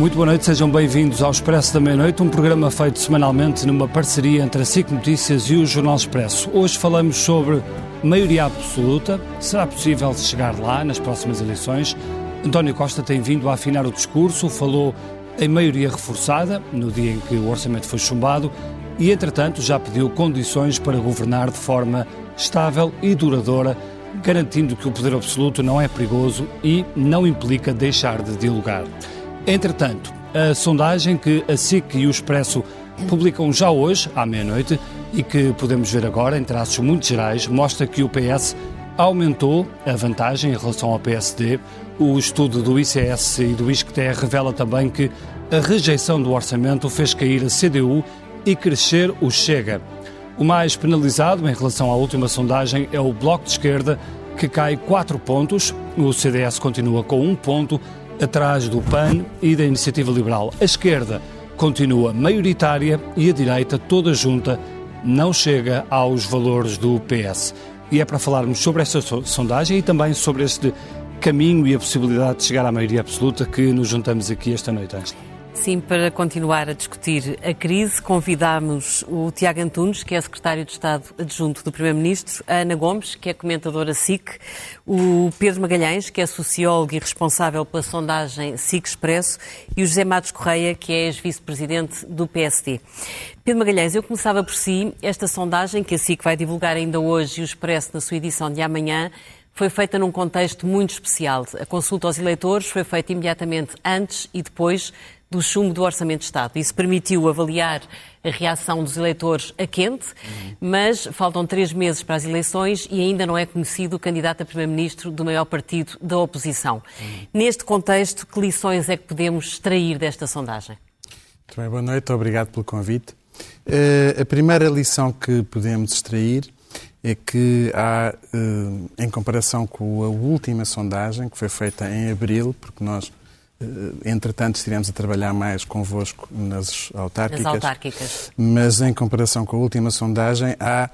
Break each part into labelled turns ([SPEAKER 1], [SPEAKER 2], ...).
[SPEAKER 1] Muito boa noite, sejam bem-vindos ao Expresso da Meia-Noite, um programa feito semanalmente numa parceria entre a SIC Notícias e o Jornal Expresso. Hoje falamos sobre maioria absoluta. Será possível chegar lá nas próximas eleições? António Costa tem vindo a afinar o discurso, falou em maioria reforçada, no dia em que o orçamento foi chumbado, e, entretanto, já pediu condições para governar de forma estável e duradoura, garantindo que o poder absoluto não é perigoso e não implica deixar de dialogar. Entretanto, a sondagem que a SIC e o Expresso publicam já hoje, à meia-noite, e que podemos ver agora, em traços muito gerais, mostra que o PS aumentou a vantagem em relação ao PSD. O estudo do ICS e do ISCTE revela também que a rejeição do orçamento fez cair a CDU e crescer o Chega. O mais penalizado em relação à última sondagem é o Bloco de Esquerda, que cai 4 pontos. O CDS continua com um ponto atrás do PAN e da Iniciativa Liberal. A esquerda continua maioritária e a direita, toda junta, não chega aos valores do PS. E é para falarmos sobre esta sondagem e também sobre este caminho e a possibilidade de chegar à maioria absoluta que nos juntamos aqui esta noite, Angela.
[SPEAKER 2] Sim, para continuar a discutir a crise, convidamos o Tiago Antunes, que é secretário de Estado adjunto do Primeiro-Ministro, a Ana Gomes, que é comentadora SIC, o Pedro Magalhães, que é sociólogo e responsável pela sondagem SIC Expresso, e o José Matos Correia, que é ex-vice-presidente do PSD. Pedro Magalhães, eu começava por si. Esta sondagem, que a SIC vai divulgar ainda hoje e o Expresso na sua edição de amanhã, foi feita num contexto muito especial. A consulta aos eleitores foi feita imediatamente antes e depois do chumbo do Orçamento de Estado. Isso permitiu avaliar a reação dos eleitores a quente, mas faltam três meses para as eleições e ainda não é conhecido o candidato a Primeiro-Ministro do maior partido da oposição. Neste contexto, que lições é que podemos extrair desta sondagem?
[SPEAKER 3] Muito bem, boa noite, obrigado pelo convite. Uh, a primeira lição que podemos extrair é que há, uh, em comparação com a última sondagem, que foi feita em abril, porque nós eh, entretanto, estivemos a trabalhar mais convosco nas autárquicas,
[SPEAKER 2] nas autárquicas.
[SPEAKER 3] Mas, em comparação com a última sondagem, há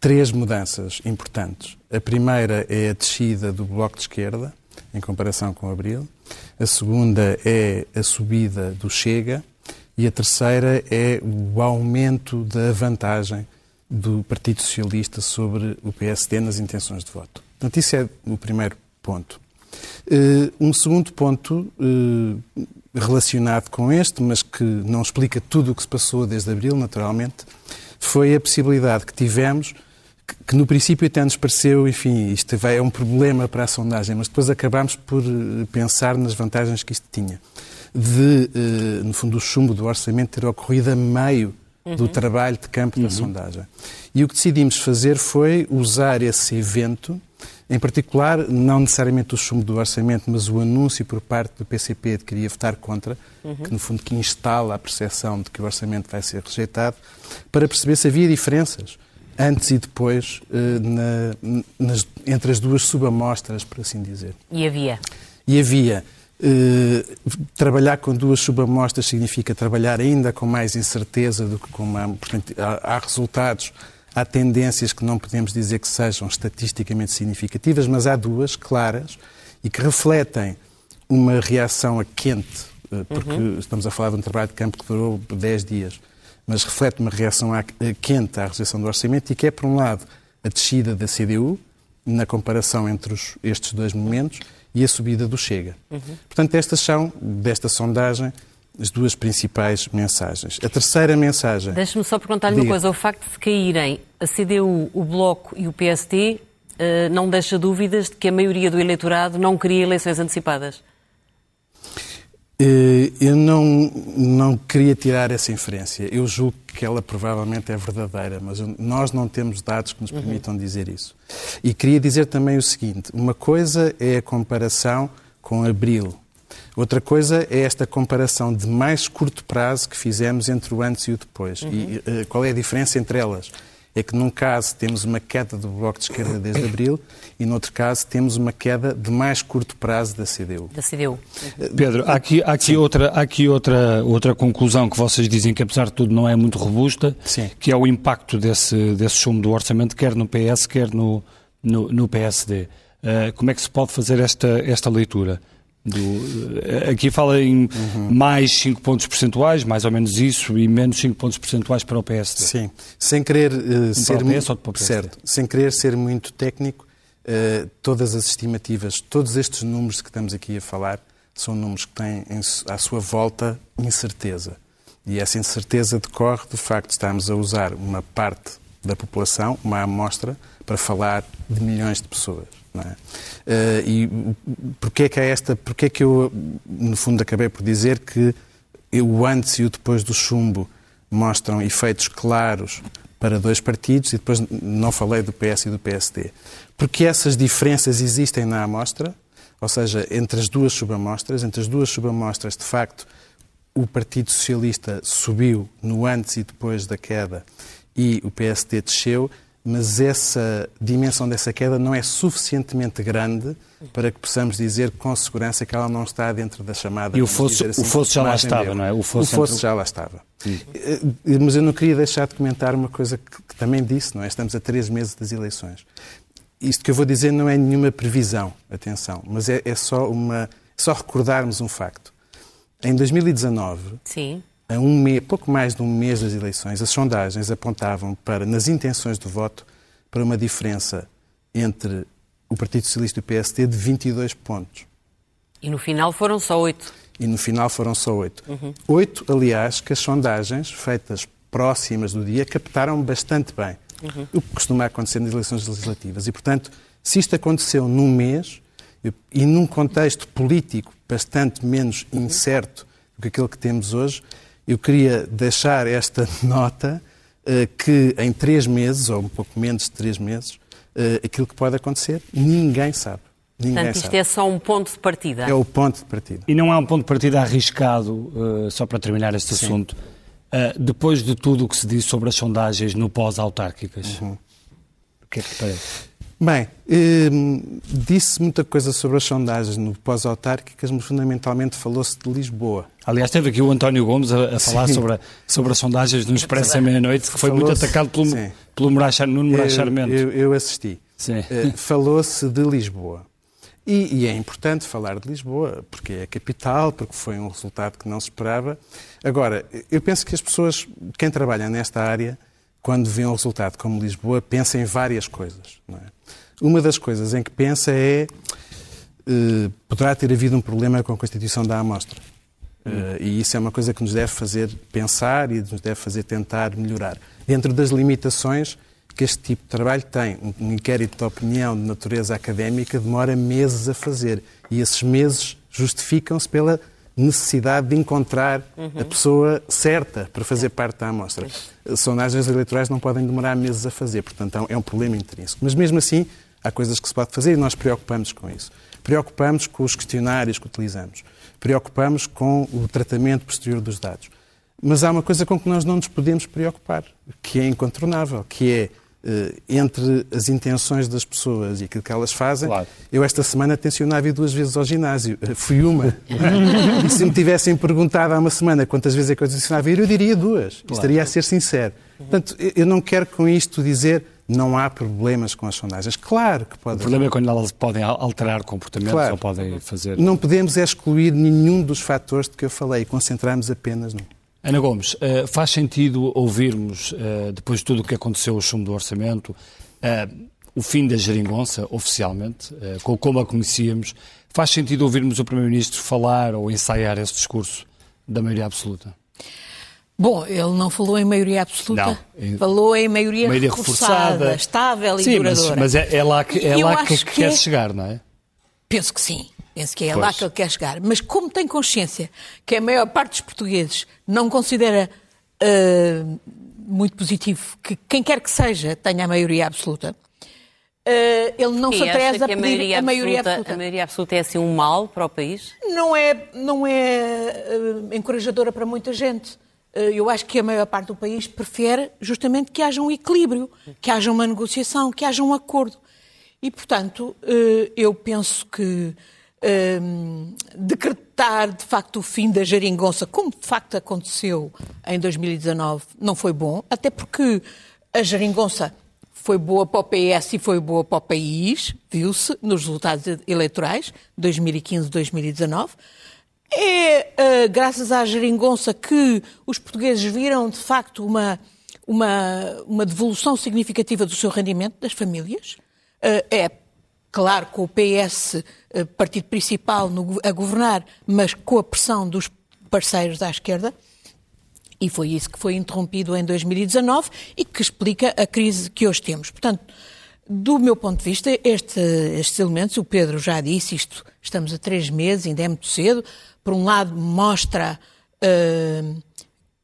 [SPEAKER 3] três mudanças importantes. A primeira é a descida do Bloco de Esquerda, em comparação com abril. A segunda é a subida do Chega. E a terceira é o aumento da vantagem do Partido Socialista sobre o PSD nas intenções de voto. Portanto, isso é o primeiro ponto. Uh, um segundo ponto uh, relacionado com este, mas que não explica tudo o que se passou desde abril, naturalmente, foi a possibilidade que tivemos, que, no princípio até nos pareceu, enfim, isto é um problema para a sondagem, mas depois acabámos por eh, pensar nas vantagens que isto tinha. De, no fundo, o chumbo do orçamento ter ocorrido a meio uhum. do trabalho de campo uhum. da sondagem. E o que decidimos fazer foi usar esse evento em particular, não necessariamente o chumbo do orçamento, mas o anúncio por parte do PCP de que iria votar contra, uhum. que no fundo que instala a percepção de que o orçamento vai ser rejeitado, para perceber se havia diferenças antes e depois eh, na, nas, entre as duas subamostras, por assim dizer.
[SPEAKER 2] E havia?
[SPEAKER 3] E havia. Uh, trabalhar com duas subamostras significa trabalhar ainda com mais incerteza do que com uma. Portanto, há, há resultados Há tendências que não podemos dizer que sejam estatisticamente significativas, mas há duas claras e que refletem uma reação a quente, eh, porque uhum. estamos a falar de um trabalho de campo que durou 10 dias, mas reflete uma reação a quente à rejeição do orçamento e que é, por um lado, a descida da CDU, na comparação entre os, estes dois momentos, e a subida do Chega. Uhum. Portanto, estas são, desta sondagem, as duas principais mensagens. A terceira mensagem.
[SPEAKER 2] Deixe-me só perguntar-lhe uma coisa. O facto de caírem a CDU, o Bloco e o PSD eh, não deixa dúvidas de que a maioria do eleitorado não queria eleições antecipadas?
[SPEAKER 3] Eh, eu não, não queria tirar essa inferência. Eu julgo que ela provavelmente é verdadeira, mas nós não temos dados que nos uhum. permitam uhum. dizer isso. E queria dizer também o seguinte: uma coisa é a comparação com abril Outra coisa é esta comparação de mais curto prazo que fizemos entre o antes e o depois. Uhum. E uh, qual é a diferença entre elas? É que num caso temos uma queda do Bloco de Esquerda desde abril e no outro caso temos uma queda de mais curto prazo da CDU.
[SPEAKER 2] Da CDU.
[SPEAKER 1] Eh, Pedro, há aqui, há aqui, outra, há aqui outra, outra conclusão que vocês dizem que apesar de tudo não é muito robusta, Sim. que é o impacto desse, desse chumbo do orçamento, quer no PS, quer no, no, no PSD. Uh, eh, como é que se pode fazer esta, esta leitura? Do, aqui fala em uhum. mais 5 pontos percentuais, mais ou menos isso, e menos 5 pontos percentuais para o PSD.
[SPEAKER 3] Sim, sem querer uh, ser muito, certo, sem querer ser muito técnico, uh, todas as estimativas, todos estes números que estamos aqui a falar, são números que têm em, à sua volta incerteza. E essa incerteza decorre do facto de estarmos a usar uma parte da população, uma amostra, para falar de milhões de pessoas. É? Uh, e porquê é que é esta, porquê é que eu, no fundo, acabei por dizer que o antes e o depois do chumbo mostram efeitos claros para dois partidos e depois não falei do PS e do PSD. Porque essas diferenças existem na amostra, ou seja, entre as duas subamostras, entre as duas subamostras, de facto, o Partido Socialista subiu no antes e depois da queda e o PSD desceu, mas essa dimensão dessa queda não é suficientemente grande para que possamos dizer com segurança que ela não está dentro da chamada.
[SPEAKER 1] E o fosso, assim, o fosso já lá estava, dele. não é?
[SPEAKER 3] O fosso, o fosso entre... já lá estava. Sim. Eh, eh, mas eu não queria deixar de comentar uma coisa que, que, também disse, não é? Estamos a três meses das eleições. Isto que eu vou dizer não é nenhuma previsão, atenção, mas é, é só uma, é só recordarmos um facto. Em 2019,
[SPEAKER 2] Sim
[SPEAKER 3] a um mês, pouco mais de um mês das eleições, as sondagens apontavam para, nas intenções de voto, para uma diferença entre o Partido Socialista e o PSD de 22 pontos.
[SPEAKER 2] E no final foram só oito.
[SPEAKER 3] E no final foram só oito. Uhum. Oito, aliás, que as sondagens feitas próximas do dia captaram bastante bem. Uhum. O que costuma acontecer nas eleições legislativas. E, portanto, se isto aconteceu num mês e num contexto político bastante menos incerto do que aquele que temos hoje, eu queria deixar esta nota uh, que em três meses, ou um pouco menos de três meses, uh, aquilo que pode acontecer, ninguém sabe. Ninguém
[SPEAKER 2] Portanto, isto
[SPEAKER 3] sabe.
[SPEAKER 2] é só um ponto de partida.
[SPEAKER 3] É o ponto de partida.
[SPEAKER 1] E não é um ponto de partida arriscado, uh, só para terminar este Sim. assunto, depois de tudo o que se disse sobre as sondagens no pós-autárquicas. Uhum. O que é que parece?
[SPEAKER 3] Bem, hum, disse muita coisa sobre as sondagens no pós-autárquicas, mas fundamentalmente falou-se de Lisboa.
[SPEAKER 1] Aliás, teve aqui o António Gomes a, a falar sobre, a, sobre as sondagens no Expresso à meia-noite, que foi muito atacado pelo, pelo Moraes, Nuno Moraes Charmento.
[SPEAKER 3] Eu, eu, assisti. Uh, falou-se de Lisboa. E, e, é importante falar de Lisboa, porque é a capital, porque foi um resultado que não se esperava. Agora, eu penso que as pessoas, quem trabalha nesta área, quando vê um resultado como Lisboa, pensa em várias coisas. É? Uma das coisas em que pensa é uh, poderá ter havido um problema com a constituição da amostra. Uh, e isso é uma coisa que nos deve fazer pensar e nos deve fazer tentar melhorar. Dentro das limitações que este tipo de trabalho tem, um inquérito de opinião de natureza académica demora meses a fazer. E esses meses justificam-se pela necessidade de encontrar uhum. a pessoa certa para fazer parte da amostra. Sondagens eleitorais não podem demorar meses a fazer, portanto é um problema intrínseco. Mas mesmo assim, há coisas que se pode fazer e nós preocupamos com isso. Preocupamos com os questionários que utilizamos. Preocupamos com o tratamento posterior dos dados. Mas há uma coisa com que nós não nos podemos preocupar, que é incontornável, que é eh, entre as intenções das pessoas e aquilo que elas fazem. Claro. Eu esta semana tencionava ir duas vezes ao ginásio. Eh, fui uma. e se me tivessem perguntado há uma semana quantas vezes é que eu tencionava ir, eu diria duas. Claro. Estaria a ser sincero. Portanto, eu não quero com isto dizer não há problemas com as sondagens. Claro que pode.
[SPEAKER 1] O problema é quando elas podem alterar comportamentos claro. ou podem fazer.
[SPEAKER 3] Não podemos excluir nenhum dos fatores de que eu falei e concentrarmos apenas num.
[SPEAKER 1] Ana Gomes, uh, faz sentido ouvirmos, uh, depois de tudo o que aconteceu, o chumbo do orçamento, uh, o fim da geringonça, oficialmente, como a conhecíamos, faz sentido ouvirmos o Primeiro-Ministro falar ou ensaiar esse discurso da maioria absoluta?
[SPEAKER 4] Bom, ele não falou em maioria absoluta, não, falou em maioria, maioria reforçada, reforçada, estável
[SPEAKER 1] sim,
[SPEAKER 4] e duradoura.
[SPEAKER 1] Mas, mas é, é, lá que, é lá que, que quer é... chegar, não é?
[SPEAKER 4] Penso que sim. Penso que é pois. lá que ele quer chegar. Mas como tem consciência que a maior parte dos portugueses não considera uh, muito positivo que quem quer que seja tenha a maioria absoluta, uh, ele não e se atrasa a pedir a maioria,
[SPEAKER 2] a maioria absoluta. A maioria absoluta é assim um mal para o país?
[SPEAKER 4] Não é, não é uh, encorajadora para muita gente. Eu acho que a maior parte do país prefere justamente que haja um equilíbrio, que haja uma negociação, que haja um acordo. E, portanto, eu penso que um, decretar de facto o fim da geringonça, como de facto aconteceu em 2019, não foi bom, até porque a geringonça foi boa para o PS e foi boa para o país, viu-se nos resultados eleitorais 2015-2019. É uh, graças à geringonça que os portugueses viram, de facto, uma, uma, uma devolução significativa do seu rendimento das famílias. Uh, é claro, com o PS, uh, partido principal, no, a governar, mas com a pressão dos parceiros da esquerda. E foi isso que foi interrompido em 2019 e que explica a crise que hoje temos. Portanto, do meu ponto de vista, este, estes elementos, o Pedro já disse isto, estamos a três meses, ainda é muito cedo. Por um lado, mostra uh,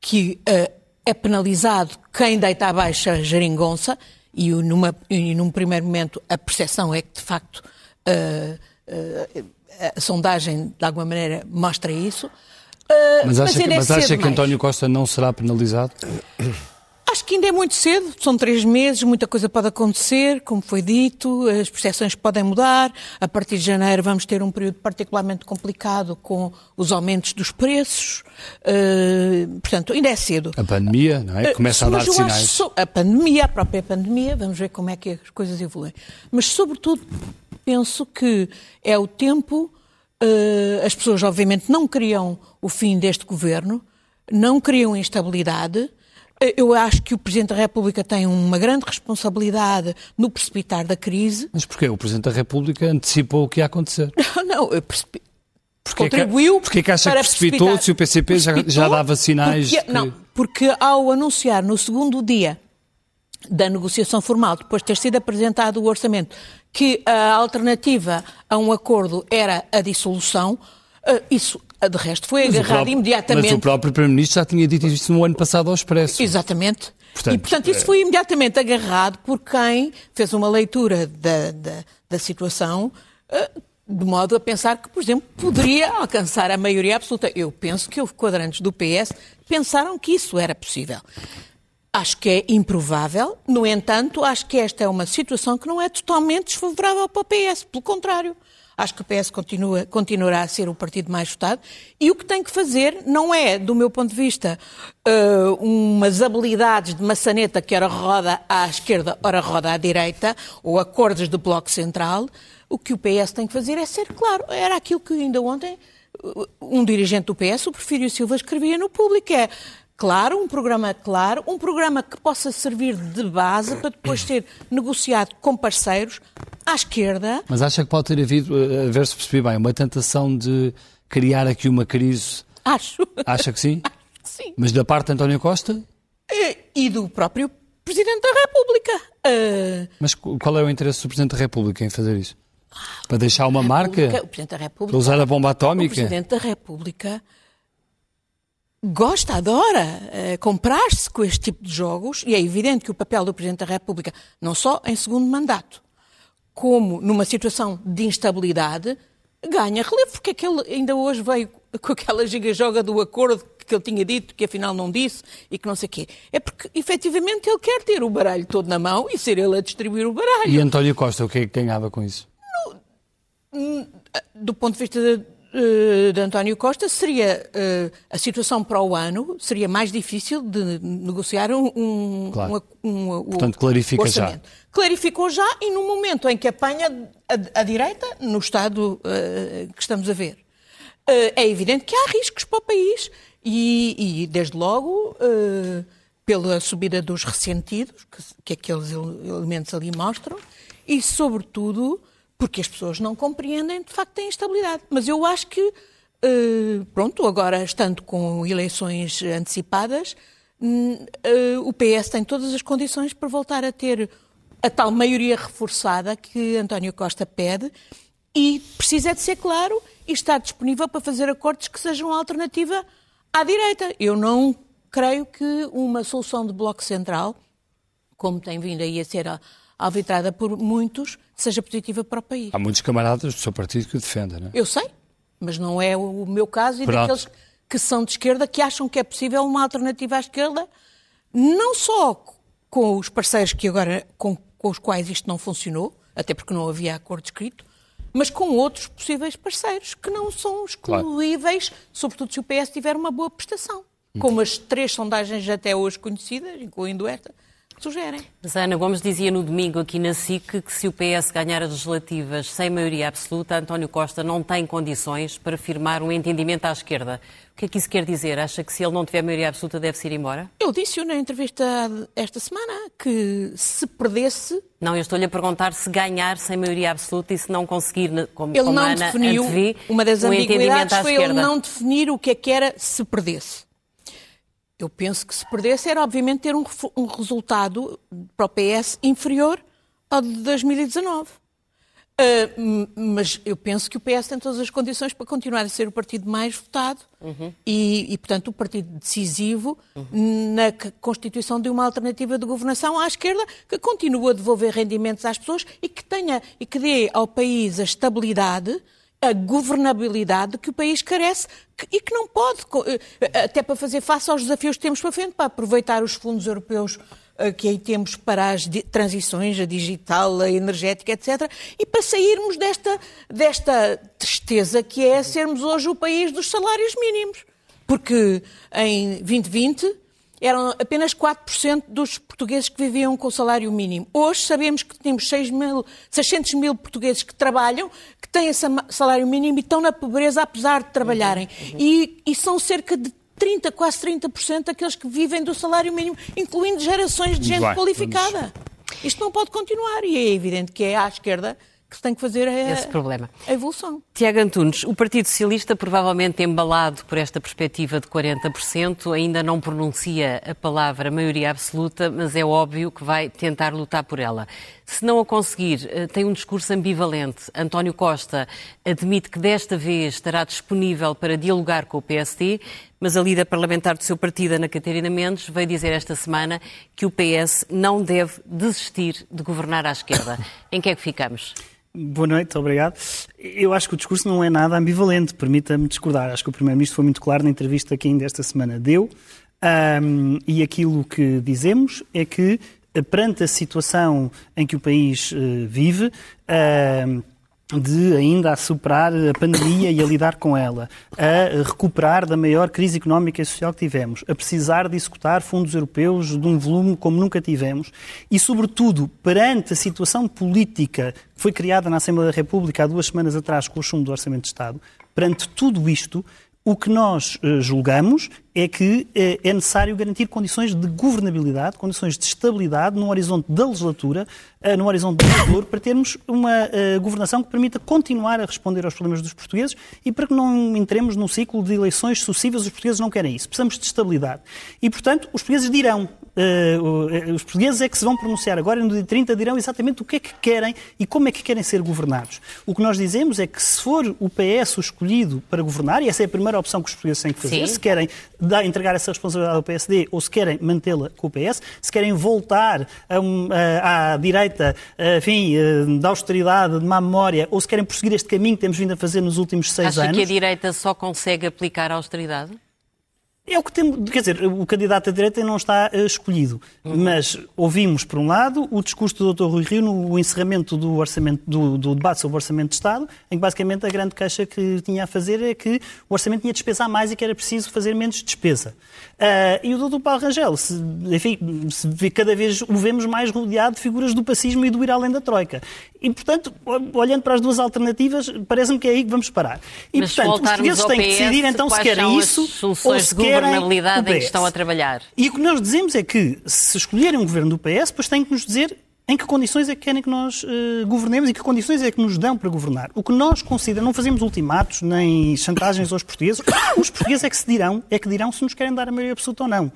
[SPEAKER 4] que uh, é penalizado quem deita abaixo a geringonça e, numa, e num primeiro momento a percepção é que, de facto, uh, a sondagem, de alguma maneira, mostra isso.
[SPEAKER 1] Uh, mas acha, mas que, mas acha que António Costa não será penalizado?
[SPEAKER 4] Acho que ainda é muito cedo, são três meses, muita coisa pode acontecer, como foi dito, as percepções podem mudar. A partir de janeiro vamos ter um período particularmente complicado com os aumentos dos preços. Uh, portanto, ainda é cedo.
[SPEAKER 1] A pandemia, não é? Começa uh, a dar sinais.
[SPEAKER 4] Acho, a pandemia, a própria pandemia, vamos ver como é que as coisas evoluem. Mas, sobretudo, penso que é o tempo Uh, as pessoas, obviamente, não queriam o fim deste governo, não queriam instabilidade. Uh, eu acho que o Presidente da República tem uma grande responsabilidade no precipitar da crise.
[SPEAKER 1] Mas porquê? O Presidente da República antecipou o que ia acontecer.
[SPEAKER 4] Não, não percebi... Porquê contribuiu
[SPEAKER 1] que, porquê que acha que precipitou se o PCP já, já, dava sinais
[SPEAKER 4] porque,
[SPEAKER 1] que...
[SPEAKER 4] Não, porque ao anunciar no segundo dia da negociação formal, depois de ter sido apresentado o orçamento, que a alternativa a um acordo era a dissolução, eh, isso de resto foi mas agarrado próprio, imediatamente.
[SPEAKER 1] Mas o próprio Primeiro-Ministro já tinha dito isso no ano passado ao Expresso.
[SPEAKER 4] Exatamente. Portanto, e, portanto, isso é... foi imediatamente agarrado por quem fez uma leitura da, da, da situação eh, de modo a pensar que, por exemplo, poderia alcançar a maioria absoluta. Eu penso que houve quadrantes do PS pensaram que isso era possível. Acho que é improvável, no entanto, acho que esta é uma situação que não é totalmente desfavorável para o PS, pelo contrário. Acho que o PS continua, continuará a ser o partido mais votado e o que tem que fazer não é, do meu ponto de vista, uh, umas habilidades de maçaneta que ora roda à esquerda, ora roda à direita, ou acordos do Bloco Central. O que o PS tem que fazer é ser claro. Era aquilo que ainda ontem uh, um dirigente do PS, o Porfírio Silva, escrevia no público, é claro, um programa claro, um programa que possa servir de base para depois ser negociado com parceiros à esquerda.
[SPEAKER 1] Mas acha que pode ter havido, eh, a ver se percebi bem, uma tentação de criar aqui uma crise?
[SPEAKER 4] Acho.
[SPEAKER 1] Acha que sim?
[SPEAKER 4] Acho que sim.
[SPEAKER 1] Mas da parte de António Costa?
[SPEAKER 4] E, e do próprio Presidente da República. Uh...
[SPEAKER 1] Mas qual é o interesse do Presidente da República em fazer isso? Para deixar uma marca?
[SPEAKER 4] O Presidente da República.
[SPEAKER 1] Para usar a bomba atómica? O
[SPEAKER 4] Presidente da República gosta, adora uh, comprar-se com este tipo de jogos, e é evidente que o papel do Presidente da República, não só em segundo mandato, como numa situação de instabilidade, ganha relevo, porque aquele ainda hoje veio com aquela giga-joga do acordo que ele tinha dito, que afinal não disse, e que não sei o quê. É porque, efetivamente, ele quer ter o baralho todo na mão e ser ele a distribuir o baralho.
[SPEAKER 1] E António Costa, o que é que ganhava com isso?
[SPEAKER 4] No, do ponto de vista de, de António Costa seria uh, a situação para o ano seria mais difícil de negociar um,
[SPEAKER 1] claro. um, um Portanto, clarifica
[SPEAKER 4] orçamento. já. Clarificou já e no momento em que apanha a, a direita, no estado uh, que estamos a ver. é evidente que há riscos para o país e, e desde logo, pela subida dos ressentidos, que, que aqueles elementos ali mostram, e sobretudo porque as pessoas não compreendem, de facto, a instabilidade. Mas eu acho que, uh, pronto, agora estando com eleições antecipadas, uh, o PS tem todas as condições para voltar a ter a tal maioria reforçada que António Costa pede e precisa de ser claro e estar disponível para fazer acordos que sejam alternativa à direita. Eu não creio que uma solução de bloco central, como tem vindo aí a ser a, arbitrada por muitos, seja positiva para o país.
[SPEAKER 1] Há muitos camaradas do seu partido que o defendem, não é?
[SPEAKER 4] Eu sei, mas não é o meu caso e Pronto. daqueles que são de esquerda que acham que é possível uma alternativa à esquerda, não só com os parceiros que agora com, com os quais isto não funcionou, até porque não havia acordo escrito, mas com outros possíveis parceiros que não são excluíveis, claro. sobretudo se o PS tiver uma boa prestação. Como as três sondagens até hoje conhecidas, incluindo esta, sugerem.
[SPEAKER 2] Mas Ana Gomes dizia no domingo aqui na SIC que se o PS ganhar as legislativas sem maioria absoluta, António Costa não tem condições para firmar um entendimento à esquerda. O que é que isso quer dizer? Acha que se ele não tiver maioria absoluta deve-se ir embora?
[SPEAKER 4] Eu disse na entrevista esta semana que se perdesse...
[SPEAKER 2] Não, eu estou-lhe a perguntar se ganhar sem maioria absoluta e se não conseguir, como,
[SPEAKER 4] ele
[SPEAKER 2] como
[SPEAKER 4] não
[SPEAKER 2] Ana
[SPEAKER 4] definiu,
[SPEAKER 2] antevi,
[SPEAKER 4] uma das
[SPEAKER 2] um
[SPEAKER 4] ambiguidades foi ele não definir o que é que era se perdesse. Eu penso que se perdesse era, obviamente, ter um, um resultado para o PS inferior ao de 2019. Uh, mas eu penso que o PS tem todas as condições para continuar a ser o partido mais votado uhum. e, e, portanto, o partido decisivo uhum. na constituição de uma alternativa de governação à esquerda que continua a devolver rendimentos às pessoas e que tenha e que dê ao país a estabilidade a governabilidade que o país carece e que não pode, eh, até para fazer face aos desafios que temos para frente, para aproveitar os fundos europeus eh, que aí temos para as transições, a digital, a energética, etc., e para sairmos desta, desta tristeza que é sermos hoje o país dos salários mínimos. Porque em 2020 eram apenas 4% dos portugueses que viviam com o salário mínimo. Hoje sabemos que temos 6 mil, 600 mil portugueses que trabalham, têm esse salário mínimo e estão na pobreza apesar de trabalharem. Uhum, uhum. E, e são cerca de 30, quase 30% daqueles que vivem do salário mínimo, incluindo gerações de gente qualificada. Isto não pode continuar e é evidente que é à esquerda que se tem que fazer a,
[SPEAKER 2] Esse problema.
[SPEAKER 4] a evolução.
[SPEAKER 2] Tiago Antunes, o Partido Socialista, provavelmente embalado por esta perspectiva de 40%, ainda não pronuncia a palavra maioria absoluta, mas é óbvio que vai tentar lutar por ela. Se não a conseguir, eh, tem um discurso ambivalente. António Costa admite que desta vez estará disponível para dialogar com o PSD, mas a líder parlamentar do seu partido, Ana Catarina Mendes, veio dizer esta semana que o PS não deve desistir de governar à esquerda. Em que é que ficamos?
[SPEAKER 5] Boa noite, obrigado. Eu acho que o discurso não é nada ambivalente, permita-me discordar. Acho que o Primeiro-Ministro foi muito claro na entrevista que ainda esta semana deu. Um, e aquilo que dizemos é que, perante a situação em que o país uh, vive, uh, de ainda a superar a pandemia e a lidar com ela, a recuperar da maior crise económica e social que tivemos, a precisar de executar fundos europeus de um volume como nunca tivemos e, sobretudo, perante a situação política que foi criada na Assembleia da República há duas semanas atrás com o chumbo do Orçamento de Estado, perante tudo isto, o que nós uh, julgamos é que uh, é necessário garantir condições de governabilidade, condições de estabilidade num horizonte da legislatura, uh, num horizonte de futuro, para termos uma governação que permita continuar a responder aos problemas dos portugueses e para que não entremos num ciclo de eleições sucessivas. Os portugueses não querem isso. Precisamos de estabilidade. E, portanto, os portugueses dirão, os portugueses é que se vão pronunciar agora, no dia 30, dirão exatamente o que é que querem e como é que querem ser governados. O que nós dizemos é que se for o PS o escolhido para governar, e essa é a primeira primeira opção que os portugueses têm que fazer. Sim. Se querem dar, entregar essa responsabilidade ao PSD ou se querem mantê-la com o PS, se querem voltar a um, a, à direita, enfim, da austeridade, de má memória, ou se querem prosseguir este caminho que temos vindo a fazer nos últimos seis
[SPEAKER 2] Acha
[SPEAKER 5] anos.
[SPEAKER 2] Acha que a direita só consegue aplicar a austeridade?
[SPEAKER 5] É o que temos, quer dizer, o candidato à direita não está uh, escolhido, uhum. mas ouvimos, por um lado, o discurso do Dr. Rui Rio no orçamento do, orçamento, do, do, debate sobre o Orçamento de Estado, em que basicamente a grande queixa que tinha a fazer é que o Orçamento tinha de despesar mais e que era preciso fazer menos despesa. Uh, e o Dr. Paulo Rangel, se, enfim, se cada vez o vemos mais rodeado de figuras do pacismo e do ir além da Troika. E, portanto, olhando para as duas alternativas, parece-me que é aí que vamos parar. E,
[SPEAKER 2] mas
[SPEAKER 5] portanto, os portugueses têm que decidir então se querem isso ou se querem
[SPEAKER 2] governabilidade em que estão a trabalhar.
[SPEAKER 5] E o que nós dizemos é que, se escolherem um governo do PS, depois têm que nos dizer em que condições é que querem que nós uh, governemos e que condições é que nos dão para governar. O que nós consideramos, não fazemos ultimatos nem chantagens aos portugueses, os portugueses é que se dirão, é que dirão se nos querem dar a maioria absoluta ou não. Uh,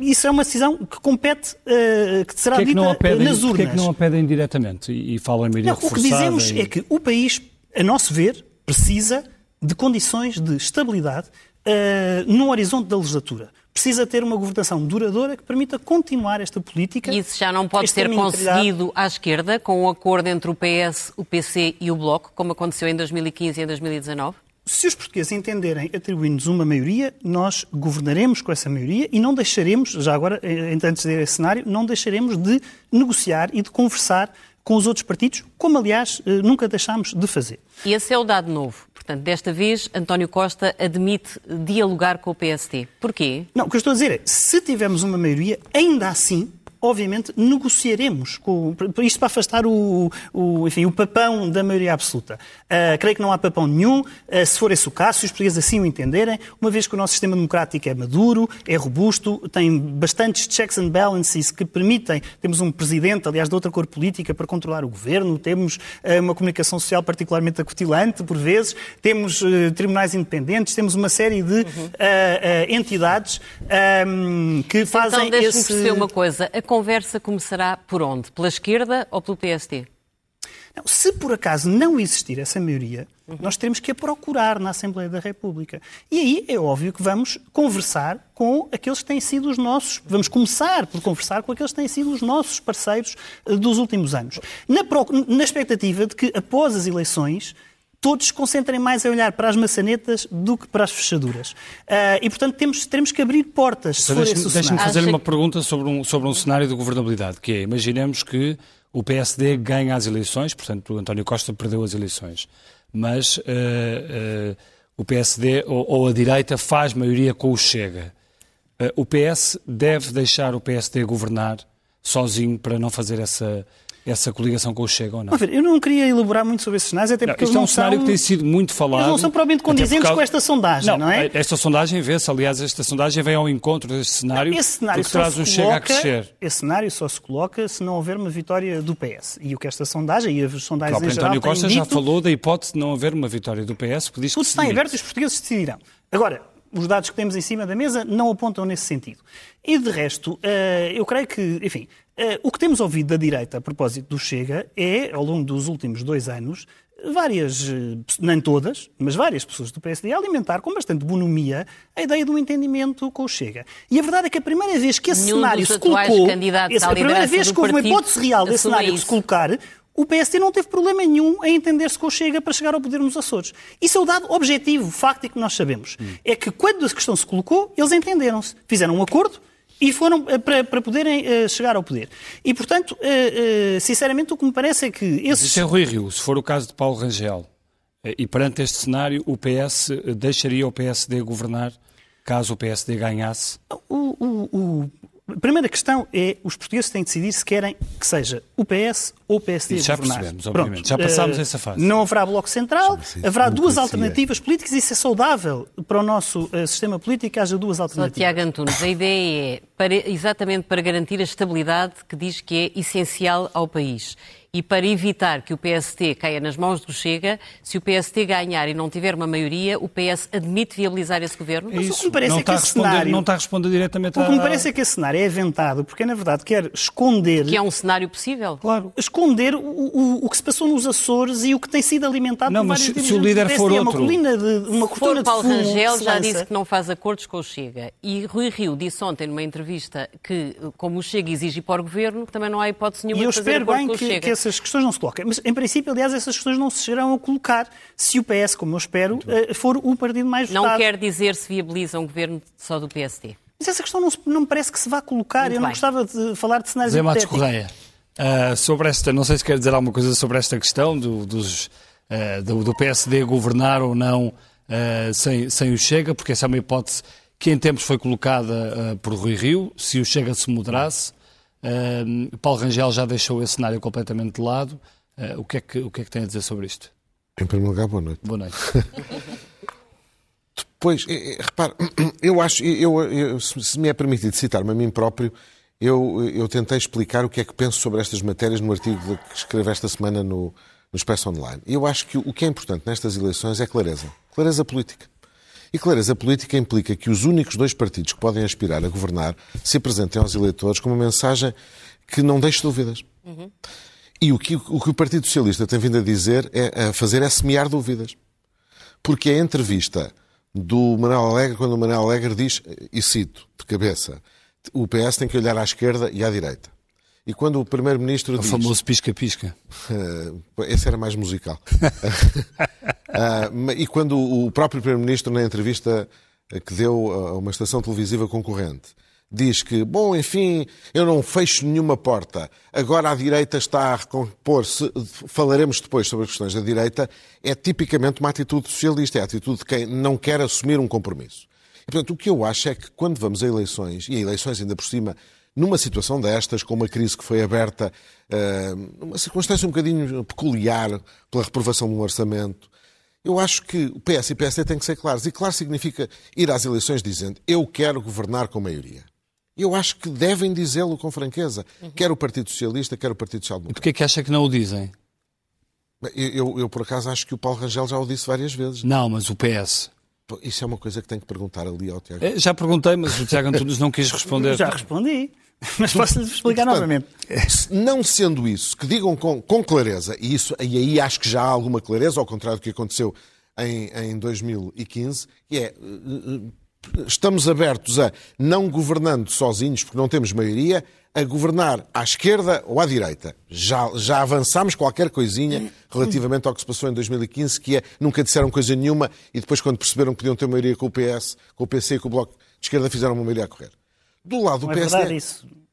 [SPEAKER 5] isso é uma decisão que compete, uh, que será que é que dita pedem, nas urnas. Porquê
[SPEAKER 1] é que não a pedem diretamente e, e falam em maioria não,
[SPEAKER 5] O que dizemos
[SPEAKER 1] e...
[SPEAKER 5] é que o país, a nosso ver, precisa de condições de estabilidade uh, no horizonte da legislatura. Precisa ter uma governação duradoura que permita continuar esta política.
[SPEAKER 2] E isso já não pode ser conseguido à esquerda, com o um acordo entre o PS, o PC e o Bloco, como aconteceu em 2015 e em 2019?
[SPEAKER 5] Se os portugueses entenderem atribuir-nos uma maioria, nós governaremos com essa maioria e não deixaremos, já agora, eh, antes desse cenário, não deixaremos de negociar e de conversar com os outros partidos, como aliás eh, nunca deixámos de fazer.
[SPEAKER 2] E esse é o dado novo. Portanto, desta vez, António Costa admite dialogar com o PSD. Porquê?
[SPEAKER 5] Não, o que eu estou a dizer é, se tivermos uma maioria, ainda assim, obviamente, negociaremos com, isto para afastar o, o, enfim, o papão da maioria absoluta. Uh, creio que não há papão nenhum, uh, se for esse o caso, se os portugueses assim o entenderem, uma vez que o nosso sistema democrático é maduro, é robusto, tem bastantes checks and balances que permitem, temos um presidente, aliás, de outra cor política para controlar o governo, temos uh, uma comunicação social particularmente acutilante, por vezes, temos tribunais independentes, temos uma série de uhum. entidades um, que fazem
[SPEAKER 2] então,
[SPEAKER 5] esse...
[SPEAKER 2] perceber uma coisa, a conversa começará por onde? Pela esquerda ou pelo PSD?
[SPEAKER 5] Não, se por acaso não existir essa maioria, uhum. nós teremos que a procurar na Assembleia da República. E aí é óbvio que vamos conversar com aqueles que têm sido os nossos, vamos começar por conversar com aqueles que têm sido os nossos parceiros eh, dos últimos anos. Na, na expectativa de que, após as eleições, todos se concentrem mais a olhar para as maçanetas do que para as fechaduras. Uh, e, portanto, temos, teremos que abrir portas, se
[SPEAKER 1] então, Deixe-me deixe fazer-lhe uma pergunta sobre um, sobre um cenário de governabilidade, que é, imaginemos que o PSD ganha as eleições, portanto, o António Costa perdeu as eleições, mas uh, uh, o PSD ou, ou, a direita faz maioria com o Chega. Uh, o PS deve deixar o PSD governar sozinho para não fazer essa, essa coligação com o Chega ou não?
[SPEAKER 5] Ver, eu não queria elaborar muito sobre esses cenários, até porque
[SPEAKER 1] não, isto
[SPEAKER 5] é
[SPEAKER 1] um cenário são... que tem sido muito falado. Eles
[SPEAKER 5] não são provavelmente condizentes causa... com esta sondagem, não, não, é?
[SPEAKER 1] Esta sondagem vê-se, aliás, esta sondagem vem ao encontro deste cenário,
[SPEAKER 5] esse cenário
[SPEAKER 1] porque traz um Chega a crescer.
[SPEAKER 5] Esse cenário só se coloca se não houver uma vitória do PS. E o que esta sondagem e as sondagens
[SPEAKER 1] o
[SPEAKER 5] em geral
[SPEAKER 1] António Costa
[SPEAKER 5] dito...
[SPEAKER 1] já falou da hipótese de não haver uma vitória do PS, porque diz
[SPEAKER 5] Tudo
[SPEAKER 1] que
[SPEAKER 5] está em aberto e os portugueses decidirão. Agora, os dados que temos em cima da mesa não apontam nesse sentido. E de resto, eh, eu creio que, enfim, o que temos ouvido da direita a propósito do Chega é, ao longo dos últimos dois anos, várias, eh, nem todas, mas várias pessoas do PSD a alimentar com bastante bonomia a ideia do entendimento com o Chega. E a verdade é que a primeira vez que esse
[SPEAKER 2] Nenhum
[SPEAKER 5] cenário se colocou, esse, a primeira vez que houve uma hipótese real desse cenário isso. se colocar, o PSD não teve problema nenhum em entender-se com o Chega para chegar ao poder nos Açores. Isso é o dado objetivo, fáctico que nós sabemos. Hum. É que quando a questão se colocou, eles entenderam-se, fizeram um acordo e foram eh, para, para poderem uh, chegar ao poder. E, portanto, uh, sinceramente, o que me parece é que esses...
[SPEAKER 1] Isso é Rui Rio, se for o caso de Paulo Rangel, e perante este cenário, o PS deixaria o PSD governar caso o PSD ganhasse?
[SPEAKER 5] O, o, o, a primeira questão é os portugueses têm de decidir se querem que seja o PS ou o PSD
[SPEAKER 1] Isso já
[SPEAKER 5] governar.
[SPEAKER 1] percebemos, obviamente. Pronto. Já passámos uh, essa fase.
[SPEAKER 5] Não haverá bloco central, haverá duas alternativas políticas e isso é saudável para o nosso uh, sistema político que haja duas alternativas.
[SPEAKER 2] Tiago Antunes, a ideia é para, exatamente para garantir a estabilidade que diz que é essencial ao país e para evitar que o PST caia nas mãos do Chega, se o PST ganhar e não tiver uma maioria, o PS admite viabilizar esse governo?
[SPEAKER 1] É isso. o que me parece não é que esse cenário... Não está a responder diretamente
[SPEAKER 5] O que me parece é que esse cenário é aventado, porque na verdade quer esconder...
[SPEAKER 2] Que é um cenário possível?
[SPEAKER 5] Claro. Esconder o, o, o que se passou nos Açores e o que tem sido alimentado
[SPEAKER 1] não,
[SPEAKER 5] por
[SPEAKER 1] vários se, se o líder for outro...
[SPEAKER 5] Uma colina de, uma
[SPEAKER 2] se for Paulo Rangel já disse que não faz acordos com o Chega. E Rui Rio disse ontem numa entrevista que, como o Chega exige para o governo, também não há hipótese nenhuma de fazer acordo com o Chega.
[SPEAKER 5] Eu espero bem que essas questões não se coloquem. Mas, em princípio, aliás, essas questões não se chegarão a colocar se o PS, como eu espero, eh, for o partido mais
[SPEAKER 2] votado.
[SPEAKER 5] Não
[SPEAKER 2] quer dizer se viabiliza um governo só do PSD.
[SPEAKER 5] Mas essa questão não, não me parece que se vá colocar. Muito eu não bem. gostava de falar de cenários
[SPEAKER 1] Zé Matos Correia, uh, sobre esta, não sei se quer dizer alguma coisa sobre esta questão do, dos, uh, do, do, PSD governar ou não uh, sem, sem o Chega, porque essa é uma hipótese que em tempos foi colocada por Rui Rio, se o Chega se moderasse. Paulo Rangel já deixou esse cenário completamente de lado. Uh, o, que é que, o que é que tem a dizer sobre isto?
[SPEAKER 6] Em primeiro lugar, boa noite.
[SPEAKER 1] Boa noite.
[SPEAKER 6] Depois, repare, eu acho, eu, eu, se me é permitido citar-me a mim próprio, eu, eu tentei explicar o que é que penso sobre estas matérias no artigo que escrevi esta semana no, no Expresso Online. Eu acho que o que é importante nestas eleições é clareza. Clareza política. E clareza política implica que os únicos dois partidos que podem aspirar a governar se apresentem aos eleitores com uma mensagem que não deixe dúvidas. Uhum. E o que, o que o Partido Socialista tem vindo a dizer, é, a fazer é semear dúvidas. Porque a entrevista do Manuel Alegre, quando o Manuel Alegre diz, e cito de cabeça, o PS tem que olhar à esquerda e à direita. E quando o Primeiro-Ministro diz...
[SPEAKER 1] O famoso pisca-pisca.
[SPEAKER 6] Uh, esse era mais musical. uh, e quando o próprio Primeiro-Ministro, na entrevista que deu a uma estação televisiva concorrente, diz que, bom, enfim, eu não fecho nenhuma porta, agora a direita está a recompor-se, falaremos depois sobre as questões da direita, é tipicamente uma atitude socialista, é a atitude de quem não quer assumir um compromisso. E, portanto, o que eu acho é que quando vamos a eleições, e a eleições ainda por cima numa situação destas, com uma crise que foi aberta, uh, numa circunstância um bocadinho peculiar pela reprovação de um orçamento, eu acho que o PS e o PSD têm que ser claros. E claro significa ir às eleições dizendo eu quero governar com maioria. Eu acho que devem dizê-lo com franqueza. Uhum. Quer o Partido Socialista, quer o Partido Social Democrata.
[SPEAKER 1] E porquê que acha que não o dizem?
[SPEAKER 6] Eu, eu, eu, por acaso, acho que o Paulo Rangel já o disse várias vezes.
[SPEAKER 1] Não, mas o PS.
[SPEAKER 6] Isso é uma coisa que tenho que perguntar ali ao Tiago.
[SPEAKER 1] É, já perguntei, mas o Tiago Antunes não quis responder.
[SPEAKER 5] Já respondi. Mas posso-lhe explicar Portanto, novamente.
[SPEAKER 6] Não sendo isso, que digam com, com clareza, e, isso, e aí acho que já há alguma clareza, ao contrário do que aconteceu em, em 2015, que é eh, eh, estamos abertos a, não governando sozinhos, porque não temos maioria, a governar à esquerda ou à direita. Já, já avançámos qualquer coisinha relativamente ao que se passou em 2015, que é nunca disseram coisa nenhuma e depois, quando perceberam que podiam ter maioria com o PS, com o PC e com o Bloco de Esquerda, fizeram uma maioria a correr.
[SPEAKER 5] Do lado do não PSD. É verdade isso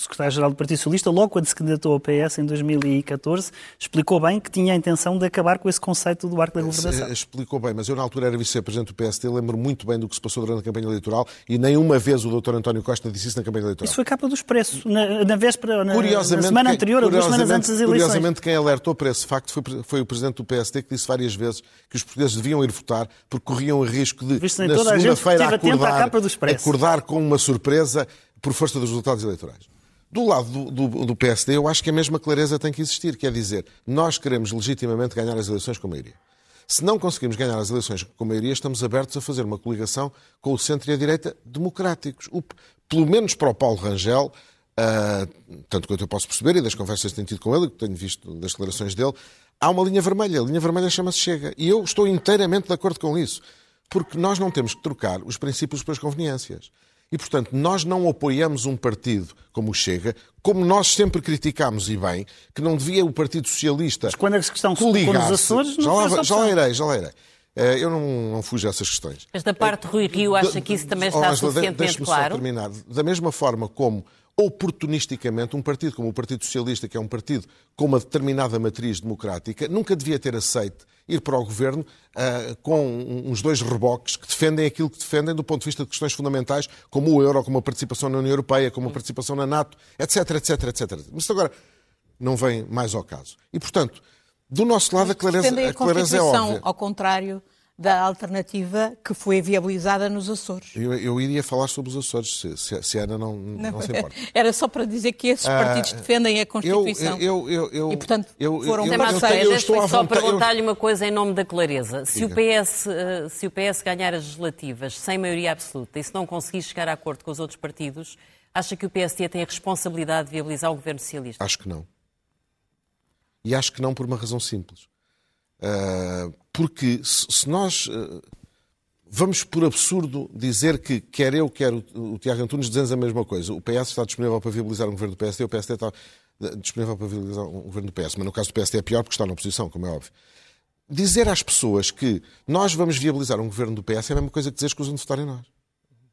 [SPEAKER 5] secretário-geral do Partido Socialista, logo quando se candidatou ao PS em 2014, explicou bem que tinha a intenção de acabar com esse conceito do arco da governação.
[SPEAKER 6] Explicou bem, mas eu na altura era vice-presidente do PSD, lembro muito bem do que se passou durante a campanha eleitoral e nenhuma vez o Dr. António Costa disse isso na campanha eleitoral.
[SPEAKER 5] Isso foi capa do Expresso, na, na véspera, na, na semana anterior, ou duas semanas antes das eleições.
[SPEAKER 6] Curiosamente, quem alertou para esse facto foi, foi, o presidente do PSD que disse várias vezes que os portugueses deviam ir votar porque corriam o risco de, Visto na segunda-feira, acordar, acordar com uma surpresa por força dos resultados eleitorais. Do lado do, do, do, PSD, eu acho que a mesma clareza tem que existir, quer dizer, nós queremos legitimamente ganhar as eleições com maioria. Se não conseguimos ganhar as eleições com maioria, estamos abertos a fazer uma coligação com o centro e a direita democráticos. O, pelo menos para o Paulo Rangel, uh, tanto quanto eu posso perceber, e das conversas que tenho tido com ele, que tenho visto das declarações dele, há uma linha vermelha. A linha vermelha chama-se Chega. E eu estou inteiramente de acordo com isso. Porque nós não temos que trocar os princípios pelas conveniências. E, portanto, nós não apoiamos um partido como o Chega, como nós sempre criticámos, e bem, que não devia o Partido Socialista.
[SPEAKER 5] Mas quando a questão coligar nos Açores,
[SPEAKER 6] não já, lá, já lá irei, já lá irei. Eh, eu não, não fujo a essas questões.
[SPEAKER 2] Esta parte Rui Rio acha que isso também está oh, suficientemente claro?
[SPEAKER 6] Só terminar. Da mesma forma como oportunisticamente, um partido como o Partido Socialista, que é um partido com uma determinada matriz democrática, nunca devia ter aceito ir para o governo uh, com uns dois reboques que defendem aquilo que defendem do ponto de vista de questões fundamentais, como o euro, como a participação na União Europeia, como a participação na NATO, etc, etc, etc. Mas agora não vem mais ao caso. E, portanto, do nosso lado, a clareza, a clareza é óbvia.
[SPEAKER 4] ao contrário da alternativa que foi viabilizada nos Açores.
[SPEAKER 6] Eu, eu iria falar sobre os Açores, se, se a Ana não, não, não se importa.
[SPEAKER 4] Era só para dizer que esses ah, partidos defendem a Constituição.
[SPEAKER 6] Eu, eu, eu,
[SPEAKER 4] e, portanto,
[SPEAKER 6] eu,
[SPEAKER 4] foram
[SPEAKER 2] eu, eu, estou Só perguntar-lhe uma coisa em nome da clareza. Se o, PS, eh, se o PS ganhar as legislativas sem maioria absoluta e se não conseguir chegar a acordo com os outros partidos, acha que o PSD tem a responsabilidade de viabilizar o governo socialista?
[SPEAKER 6] Acho que não. E acho que não por uma razão simples. Uh, porque se nós uh, vamos por absurdo dizer que quer eu, quer o, Tiago Antunes dizemos a mesma coisa. O PS está disponível para viabilizar um governo do PSD, o PSD está disponível para viabilizar um governo do PS. Mas no caso do PSD é pior porque está na oposição, como é óbvio. Dizer às pessoas que nós vamos viabilizar um governo do PS é a mesma coisa que dizer que usam de votar em nós.